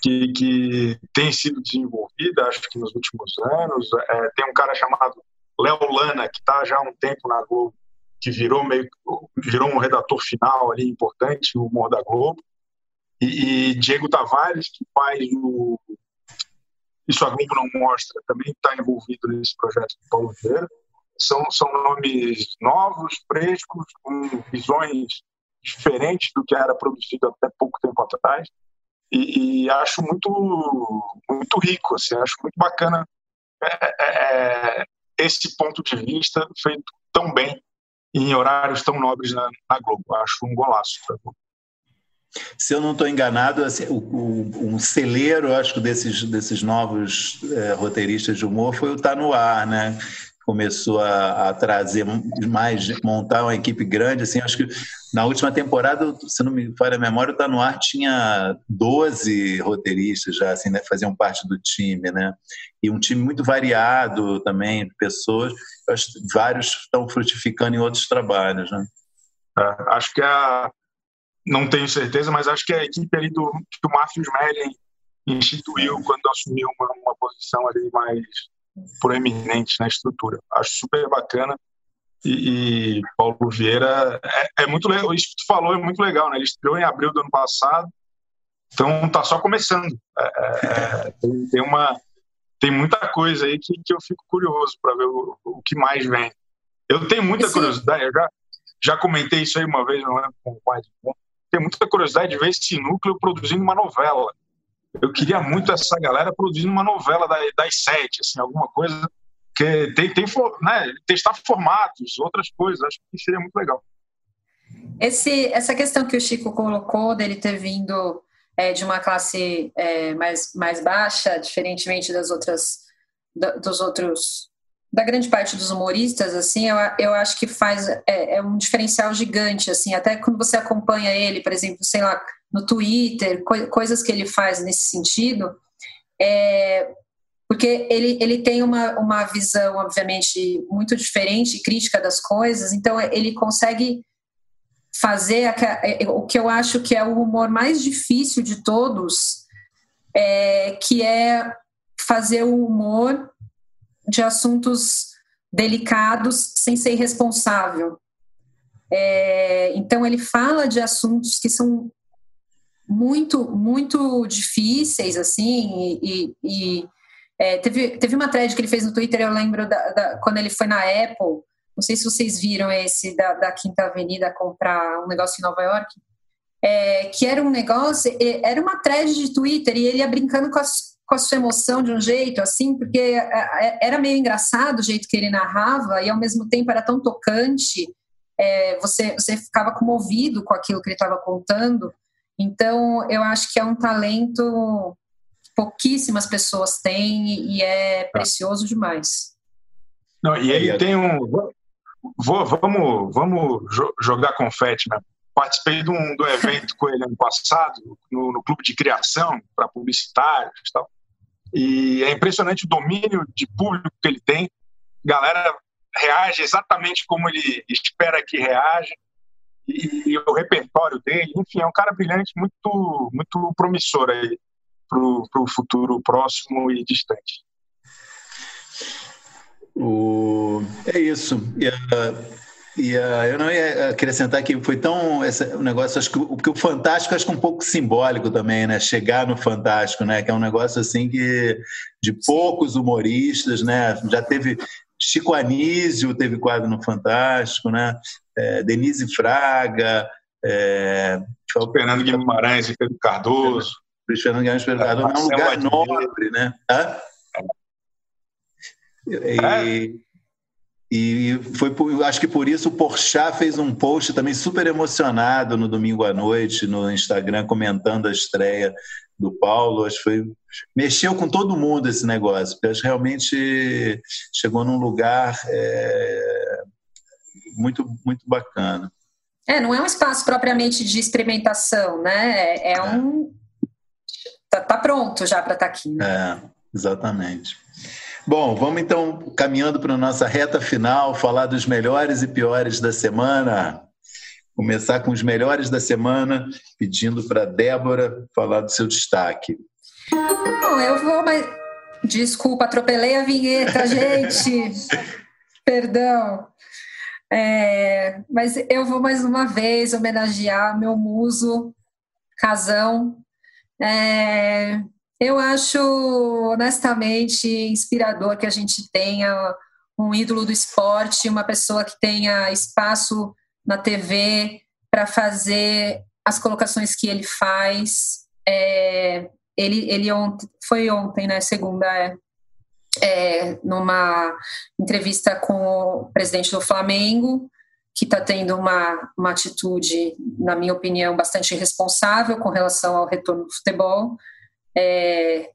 que, que tem sido desenvolvida, acho que nos últimos anos. É, tem um cara chamado Léo Lana, que está já há um tempo na Globo, que virou meio virou um redator final ali importante no humor da Globo. E, e Diego Tavares, que faz o Isso a Globo não mostra, também está envolvido nesse projeto do Paulo Vieira. São, são nomes novos, frescos, com visões diferentes do que era produzido até pouco tempo atrás e, e, acho muito muito rico, assim, acho muito bacana é, é, é, esse ponto de vista feito tão bem em horários tão nobres na, na Globo. Acho um golaço. Se eu não estou enganado, assim, o, o, um celeiro, acho desses, desses novos é, roteiristas de humor foi o Tá No Ar, né? Começou a, a, trazer mais, montar uma equipe grande, assim, acho que na última temporada, se não me falha a memória, o Tá No tinha 12 roteiristas já, assim, né, faziam parte do time, né, e um time muito variado também, de pessoas, acho que vários estão frutificando em outros trabalhos, né. É, acho que a, não tenho certeza, mas acho que a equipe ali do, que o Márcio Smelling instituiu quando assumiu uma, uma posição ali mais proeminente na estrutura. Acho super bacana. E, e Paulo Vieira é, é, muito legal. Isso que tu falou é muito legal, né? Ele estreou em abril do ano passado, então tá só começando. É, é, é tem, tem, uma tem muita coisa aí que, que eu fico curioso para ver o, o, que mais vem. Eu tenho muita Sim. curiosidade. Eu já já comentei isso aí uma vez, não lembro com o Tenho muita curiosidade de ver esse núcleo produzindo uma novela eu queria muito essa galera produzindo uma novela das sete, assim, alguma coisa que tem, tem né, testar formatos, outras coisas, acho que seria muito legal. Esse, essa questão que o Chico colocou dele ter vindo é, de uma classe é, mais, mais baixa, diferentemente das outras dos outros da grande parte dos humoristas, assim, eu, eu acho que faz é, é, um diferencial gigante, assim, até quando você acompanha ele, por exemplo, sei lá, no Twitter, co coisas que ele faz nesse sentido, é, porque ele, ele tem uma, uma visão, obviamente, muito diferente, crítica das coisas, então ele consegue fazer a, é, o que eu acho que é o humor mais difícil de todos, é, que é fazer o humor de assuntos delicados sem ser irresponsável. É, então ele fala de assuntos que são muito muito difíceis assim e, e é, teve, teve uma thread que ele fez no Twitter eu lembro da, da, quando ele foi na Apple não sei se vocês viram esse da, da Quinta Avenida comprar um negócio em Nova York é, que era um negócio era uma thread de Twitter e ele ia brincando com as com a sua emoção de um jeito, assim, porque é, é, era meio engraçado o jeito que ele narrava e ao mesmo tempo era tão tocante, é, você, você ficava comovido com aquilo que ele estava contando. Então, eu acho que é um talento que pouquíssimas pessoas têm e é tá. precioso demais. Não, e ele tem um. Vou, vamos, vamos jogar confete, né? Participei de um, do evento com ele ano passado, no, no clube de criação, para publicitários e tal. E é impressionante o domínio de público que ele tem. A galera reage exatamente como ele espera que reaja. E, o repertório dele, enfim, é um cara brilhante, muito, muito promissor aí para o futuro próximo e distante. O... É isso. E, uh e uh, eu não ia acrescentar que foi tão esse, um negócio, acho que o, porque o Fantástico acho que é um pouco simbólico também, né? Chegar no Fantástico, né? Que é um negócio assim que de poucos humoristas, né? Já teve Chico Anísio teve quadro no Fantástico, né? É, Denise Fraga, é, Fernando Guimarães e Pedro Cardoso. Fernando Guimarães e Pedro Cardoso, é um lugar nobre, né? Hã? É. E, e foi por, acho que por isso o Porchat fez um post também super emocionado no domingo à noite no Instagram comentando a estreia do Paulo. Acho que foi mexeu com todo mundo esse negócio, porque acho que realmente chegou num lugar é, muito muito bacana. É, não é um espaço propriamente de experimentação, né? É, é, é. um tá, tá, pronto já para estar tá aqui. Né? É, exatamente. Bom, vamos então caminhando para a nossa reta final, falar dos melhores e piores da semana. Começar com os melhores da semana, pedindo para Débora falar do seu destaque. Bom, eu vou, mas. Desculpa, atropelei a vinheta, gente. Perdão. É, mas eu vou mais uma vez homenagear meu muso, Casão. É, eu acho, honestamente, inspirador que a gente tenha um ídolo do esporte, uma pessoa que tenha espaço na TV para fazer as colocações que ele faz. É, ele, ele ontem, foi ontem, né, segunda, é, é, numa entrevista com o presidente do Flamengo, que está tendo uma, uma atitude, na minha opinião, bastante irresponsável com relação ao retorno do futebol. É,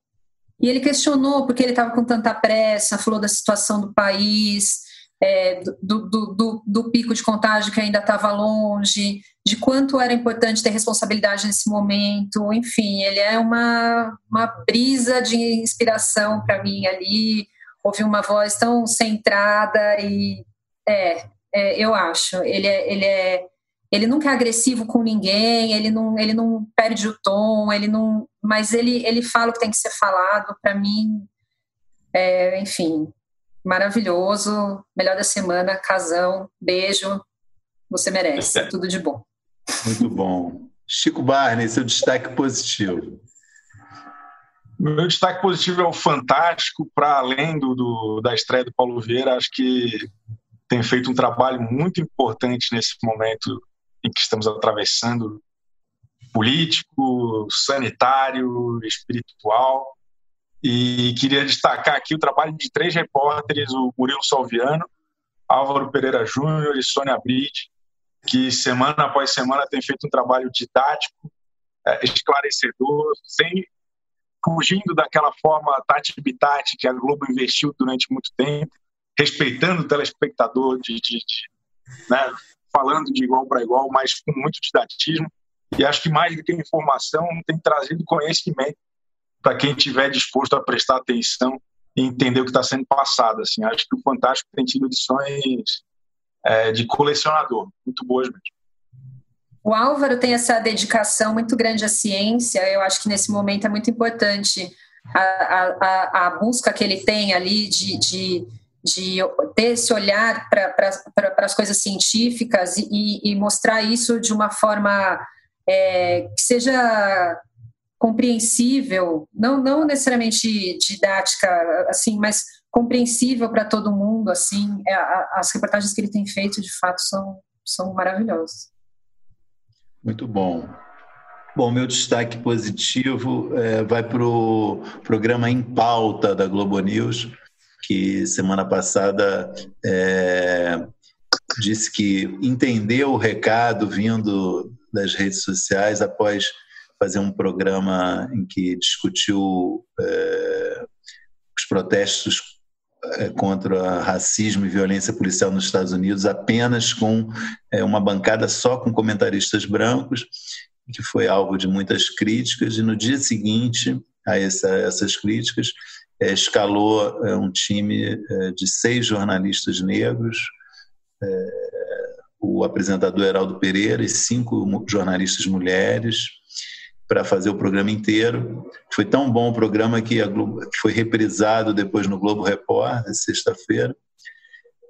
E ele questionou porque ele estava com tanta pressa, falou da situação do país, é, do, do, do, do, pico de contágio que ainda estava longe, de quanto era importante ter responsabilidade nesse momento. Enfim, ele é uma, uma brisa de inspiração para mim ali. Ouvir uma voz tão centrada e. É, é, eu acho. Ele é, ele é. Ele nunca é agressivo com ninguém, ele não, ele não perde o tom, ele não, mas ele, ele fala o que tem que ser falado. Para mim, é, enfim, maravilhoso, melhor da semana, casão, beijo, você merece, é. tudo de bom. Muito bom. Chico Barney, seu destaque positivo. Meu destaque positivo é o fantástico, para além do, do, da estreia do Paulo Vieira, acho que tem feito um trabalho muito importante nesse momento em que estamos atravessando político, sanitário, espiritual. E queria destacar aqui o trabalho de três repórteres, o Murilo Salviano, Álvaro Pereira Júnior e Sônia Bride, que semana após semana tem feito um trabalho didático, é, esclarecedor, sem fugindo daquela forma tati bitate que a Globo investiu durante muito tempo, respeitando o telespectador, de, de, de né, falando de igual para igual, mas com muito didatismo. E acho que mais do que informação, tem trazido conhecimento para quem estiver disposto a prestar atenção e entender o que está sendo passado. Assim, acho que o Fantástico tem tido edições é, de colecionador, muito boas mesmo. O Álvaro tem essa dedicação muito grande à ciência, eu acho que nesse momento é muito importante a, a, a busca que ele tem ali de, de, de ter esse olhar para pra, as coisas científicas e, e, mostrar isso de uma forma é, que seja compreensível, não, não necessariamente didática, assim, mas compreensível para todo mundo, assim, é, as reportagens que ele tem feito, de fato, são, são maravilhosas. Muito bom. Bom, meu destaque positivo é, vai para o programa Em Pauta da Globo News, que semana passada é, disse que entendeu o recado vindo das redes sociais após fazer um programa em que discutiu é, os protestos é, contra racismo e violência policial nos Estados Unidos apenas com é, uma bancada só com comentaristas brancos, que foi alvo de muitas críticas, e no dia seguinte a essa, essas críticas escalou é, um time é, de seis jornalistas negros, é, o apresentador Heraldo Pereira e cinco jornalistas mulheres, para fazer o programa inteiro. Foi tão bom o programa que, Globo, foi reprisado depois no Globo Repórter, sexta-feira.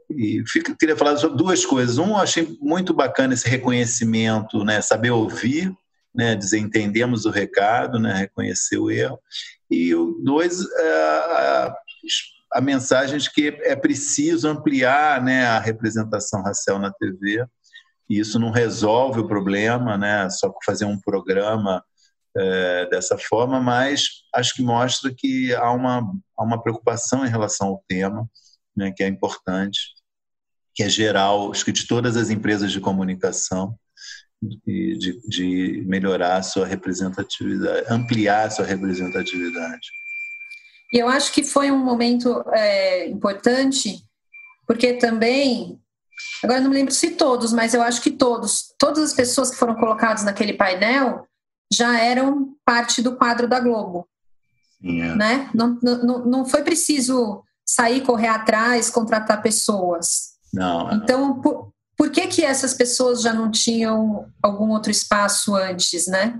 E queria falar sobre duas coisas. Um, achei muito bacana esse reconhecimento, né, saber ouvir, né, dizer entendemos o recado, né, reconhecer o erro. E o dois, a, a, a mensagem de que é preciso ampliar né, a representação racial na TV. E isso não resolve o problema, né? Só fazer um programa é, dessa forma, mas acho que mostra que há uma, há uma preocupação em relação ao tema, né, que é importante, que é geral, acho que de todas as empresas de comunicação, de, de, de melhorar a sua representatividade, ampliar a sua representatividade. E eu acho que foi um momento é, importante, porque também Agora não me lembro se todos, mas eu acho que todos, todas as pessoas que foram colocadas naquele painel já eram parte do quadro da Globo. Yeah. É. Né? Não, não, não foi preciso sair, correr atrás, contratar pessoas. Não. Então, por, por que que essas pessoas já não tinham algum outro espaço antes, né?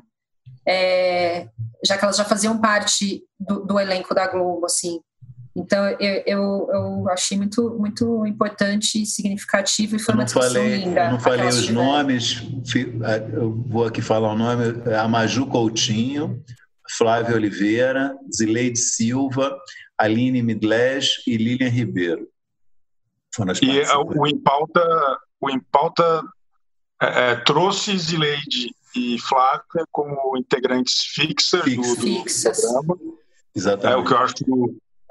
É, já que elas já faziam parte do, do elenco da Globo, assim. Então, eu, eu, eu, achei muito, muito importante e significativo e foi eu uma discussão falei, linda. Eu não falei os nomes, eu vou aqui falar o nome, é Amaju Coutinho, Flávio Oliveira, Zileide Silva, Aline Midles e Lilian Ribeiro. Foram as e é, o Impauta, o Impauta é, é, trouxe Zileide e Flávia como integrantes fixas, do, do programa. Exatamente. É o que eu acho que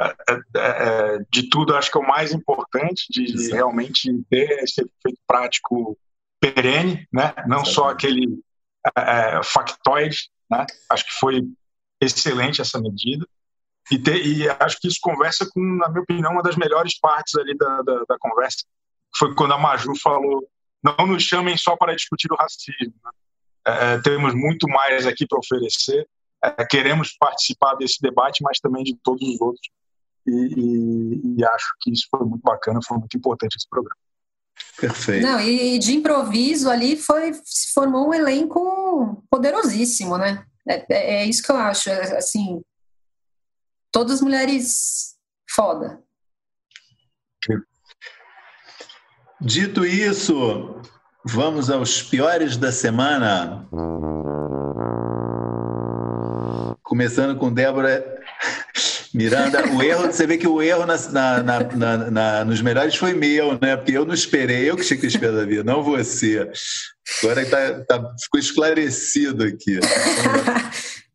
é, é, é, de tudo, acho que é o mais importante de, de realmente ter esse efeito prático perene, né? não Exatamente. só aquele é, factoide. Né? Acho que foi excelente essa medida. E, ter, e, acho que isso conversa com, na minha opinião, uma das melhores partes ali da, da, da conversa, que foi quando a Maju falou: não nos chamem só para discutir o racismo. Né? É, temos muito mais aqui para oferecer. É, queremos participar desse debate, mas também de todos os outros. E, e, e, acho que isso foi muito bacana, foi muito importante esse programa. Perfeito. Não, e de improviso ali foi se formou um elenco poderosíssimo, né? É, é, é isso que eu acho, é, assim, todas mulheres foda. Dito isso, vamos aos piores da semana. Começando com Débora Miranda, o erro, você vê que o erro na, na, na, nos melhores foi meu, né? Porque eu não esperei, eu que tinha que esperar da vida, não você. Agora tá, tá, ficou esclarecido aqui.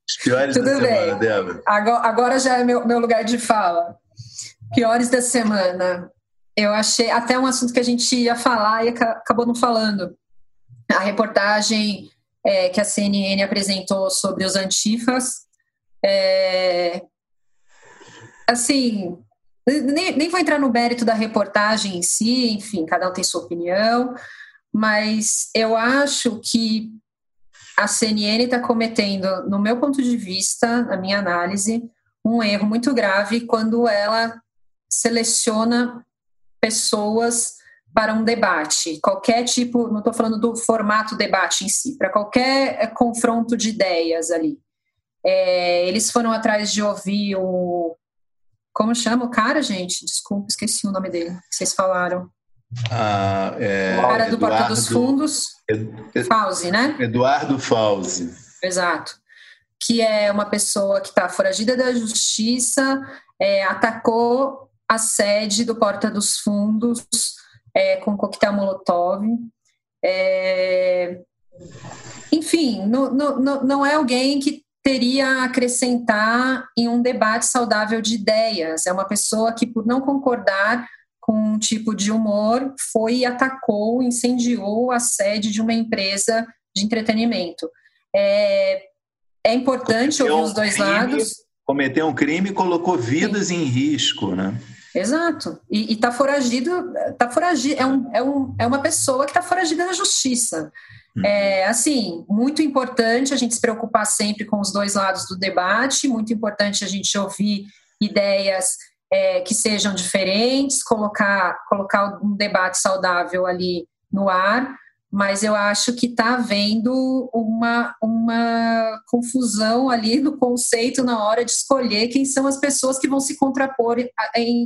Os piores Tudo da bem. semana, Débora. Agora, agora já é meu, meu lugar de fala. Piores da semana. Eu achei até um assunto que a gente ia falar e acabou não falando. A reportagem é, que a CNN apresentou sobre os antifas. É, assim, nem, nem vou entrar no mérito da reportagem em si, enfim, cada um tem sua opinião, mas eu acho que a CNN está cometendo, no meu ponto de vista, na minha análise, um erro muito grave quando ela seleciona pessoas para um debate, qualquer tipo, não estou falando do formato debate em si, para qualquer confronto de ideias ali. É, eles foram atrás de ouvir o como chama o cara, gente? Desculpa, esqueci o nome dele. Vocês falaram. Ah, é, o cara do Porta dos Fundos. Ed, Fauzi, né? Eduardo Fauzi. Exato. Que é uma pessoa que está foragida da justiça, é, atacou a sede do Porta dos Fundos é, com coquetel Molotov. É, enfim, no, não é alguém que teria a acrescentar em um debate saudável de ideias. É uma pessoa que, por não concordar com um tipo de humor, foi e atacou, incendiou a sede de uma empresa de entretenimento. É, é importante cometeu ouvir os dois um crime, lados. Cometeu um crime e colocou vidas Sim. em risco, né? Exato. E está foragido, tá foragido é, um, é, um, é uma pessoa que está foragida da justiça. É, assim, muito importante a gente se preocupar sempre com os dois lados do debate, muito importante a gente ouvir ideias é, que sejam diferentes, colocar, colocar um debate saudável ali no ar, mas eu acho que está havendo uma, uma confusão ali no conceito na hora de escolher quem são as pessoas que vão se contrapor em,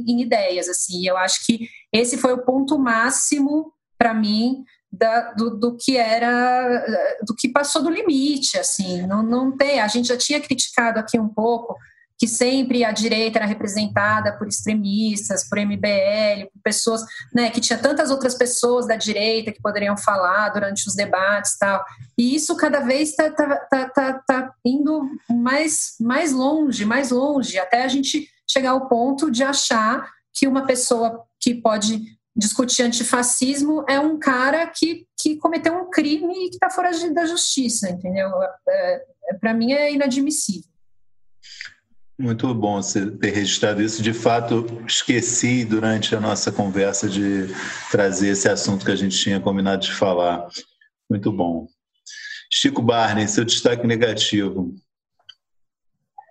em ideias. Assim, eu acho que esse foi o ponto máximo para mim da, do, do, que era, do que passou do limite, assim, não, não tem, a gente já tinha criticado aqui um pouco que sempre a direita era representada por extremistas, por MBL, por pessoas, né, que tinha tantas outras pessoas da direita que poderiam falar durante os debates tal, e isso cada vez está tá, tá, tá, tá indo mais, mais longe, mais longe, até a gente chegar ao ponto de achar que uma pessoa que pode discutir antifascismo é um cara que, que cometeu um crime e que está fora da justiça, entendeu? É, é, Para mim é inadmissível. Muito bom você ter registrado isso. De fato, esqueci durante a nossa conversa de trazer esse assunto que a gente tinha combinado de falar. Muito bom. Chico Barney, seu destaque negativo.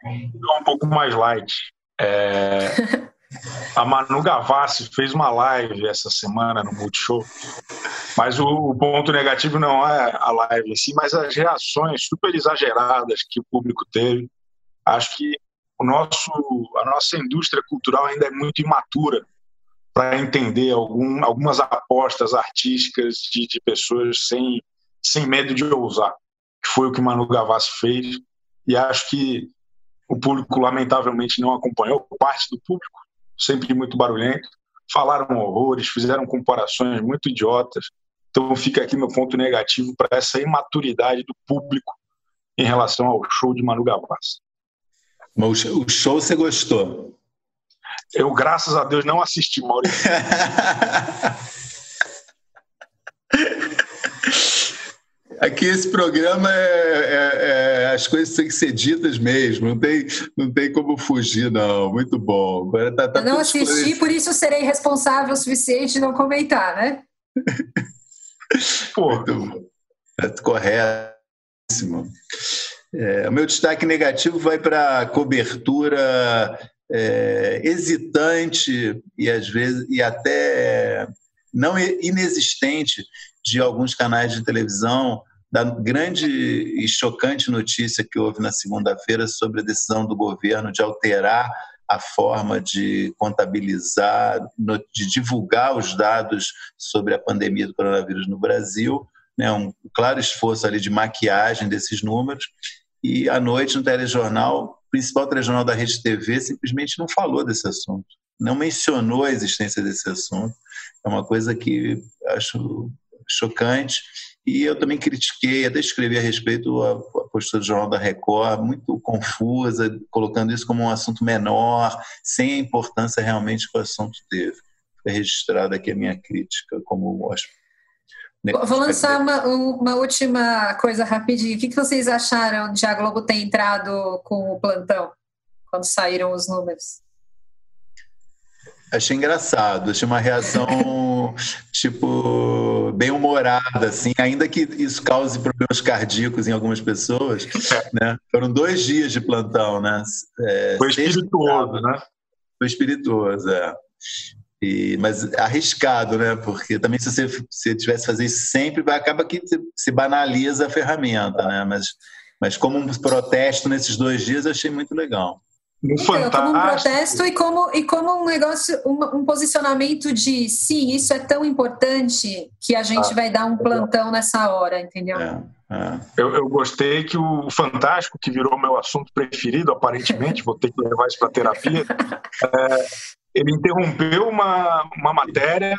Um pouco mais light. É... A Manu Gavassi fez uma live essa semana no Multishow, mas o, ponto negativo não é a live em si, mas as reações super exageradas que o público teve. Acho que o nosso, a nossa indústria cultural ainda é muito imatura para entender algum, algumas apostas artísticas de, de, pessoas sem, sem medo de ousar, que foi o que Manu Gavassi fez, e acho que o público lamentavelmente não acompanhou, parte do público, sempre muito barulhento, falaram horrores, fizeram comparações muito idiotas. Então fica aqui meu ponto negativo para essa imaturidade do público em relação ao show de Manu Gavassi. Mas o show você gostou? Eu, graças a Deus, não assisti, Maurício. aqui esse programa é, é, é, as coisas têm que ser ditas mesmo, não tem, não tem como fugir, não. Muito bom. Agora tá, tá Eu não assisti, por isso serei responsável o suficiente de não comentar, né? Pô. Muito bom. É corretíssimo. É, o meu destaque negativo vai para a cobertura é, hesitante e às vezes e até não inexistente de alguns canais de televisão da grande e chocante notícia que houve na segunda-feira sobre a decisão do governo de alterar a forma de contabilizar, de divulgar os dados sobre a pandemia do coronavírus no Brasil, né, um claro esforço ali de maquiagem desses números. E à noite no telejornal, o principal telejornal da Rede TV simplesmente não falou desse assunto, não mencionou a existência desse assunto. É uma coisa que acho chocante. E eu também critiquei, até escrevi a respeito a, a postura do Jornal da Record, muito confusa, colocando isso como um assunto menor, sem a importância realmente que o assunto teve. Foi registrada aqui a minha crítica como Vou lançar uma, uma, última coisa rapidinho. O que vocês acharam de a Globo ter entrado com o plantão, quando saíram os números? Achei engraçado, achei uma reação, tipo, bem humorada, assim, ainda que isso cause problemas cardíacos em algumas pessoas, né? Foram dois dias de plantão, né? É, Foi espirituoso, né? Foi espirituoso, é. E, mas arriscado, né? Porque também se você se tivesse fazer isso sempre, acaba que se banaliza a ferramenta, né? Mas, mas como um protesto nesses dois dias, eu achei muito legal. Um então, como um protesto e como, e como um negócio, um, um, posicionamento de sim, isso é tão importante que a gente ah, vai dar um plantão nessa hora, entendeu? É, é. Eu, eu, gostei que o Fantástico, que virou meu assunto preferido, aparentemente, vou ter que levar isso para terapia, é, ele interrompeu uma, uma matéria,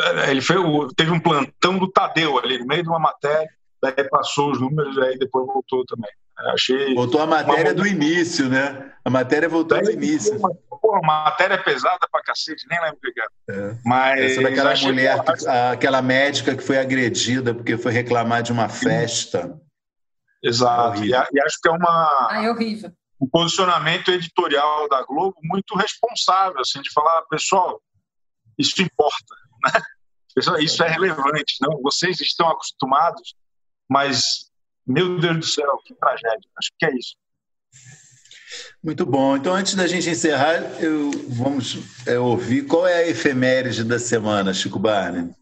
é, ele fez, teve um plantão do Tadeu ali, no meio de uma matéria, daí passou os números, aí depois voltou também. Achei. Voltou a matéria uma... do início, né? A matéria voltou do início. Uma, matéria pesada pra cacete, nem lembro o que era. É. Mas. Essa daquela mulher, que, aquela médica que foi agredida porque foi reclamar de uma festa. Exato. É e, e, acho que é uma. Ah, é horrível. Um posicionamento editorial da Globo muito responsável, assim, de falar, pessoal, isso importa, né? Isso é relevante, não? Vocês estão acostumados, mas meu Deus do céu, que tragédia. Acho que é isso. Muito bom. Então, antes da gente encerrar, eu, vamos é, ouvir qual é a efeméride da semana, Chico Barney.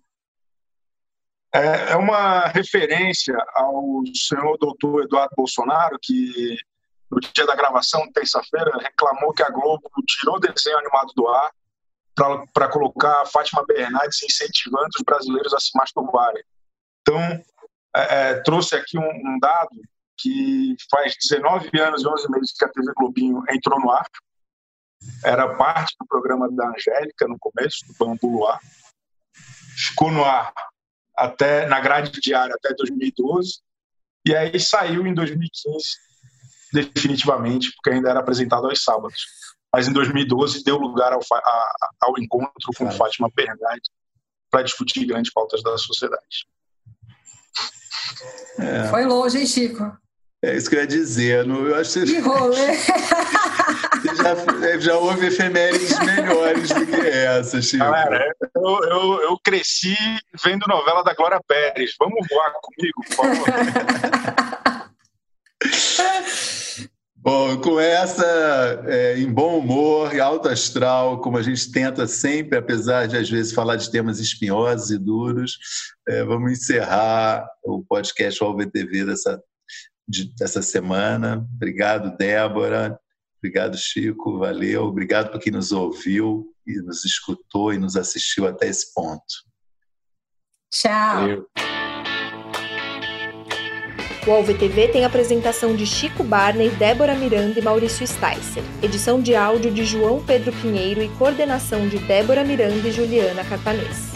É, é uma referência ao senhor doutor Eduardo Bolsonaro, que no dia da gravação, terça-feira, reclamou que a Globo tirou o desenho animado do ar para colocar a Fátima Bernardes incentivando os brasileiros a se masturbarem. Então, é, é, trouxe aqui um, um, dado que faz 19 anos e 11 meses que a TV Globinho entrou no ar. Era parte do programa da Angélica no começo, do Bambu Luar. Ficou no ar até na grade diária até 2012 e aí saiu em 2015 definitivamente, porque ainda era apresentado aos sábados. Mas em 2012 deu lugar ao, a, ao encontro com Fátima Bernardes para discutir grandes pautas da sociedade. É. Foi longe, hein, Chico? É isso que eu ia dizer. Eu acho que você... rolê! já, já houve efemérides melhores do que essa, Chico. Galera, eu, eu, eu, cresci vendo novela da Glória Pérez. Vamos voar comigo, por favor. Bom, com essa, é, em bom humor e alto astral, como a gente tenta sempre, apesar de às vezes falar de temas espinhosos e duros, é, vamos encerrar o podcast UOL VTV dessa, de, dessa semana. Obrigado, Débora. Obrigado, Chico. Valeu. Obrigado por quem nos ouviu e nos escutou e nos assistiu até esse ponto. Tchau. Valeu. O AlvTV tem apresentação de Chico Barney, Débora Miranda e Maurício Sticer. Edição de áudio de João Pedro Pinheiro e coordenação de Débora Miranda e Juliana Carpanês.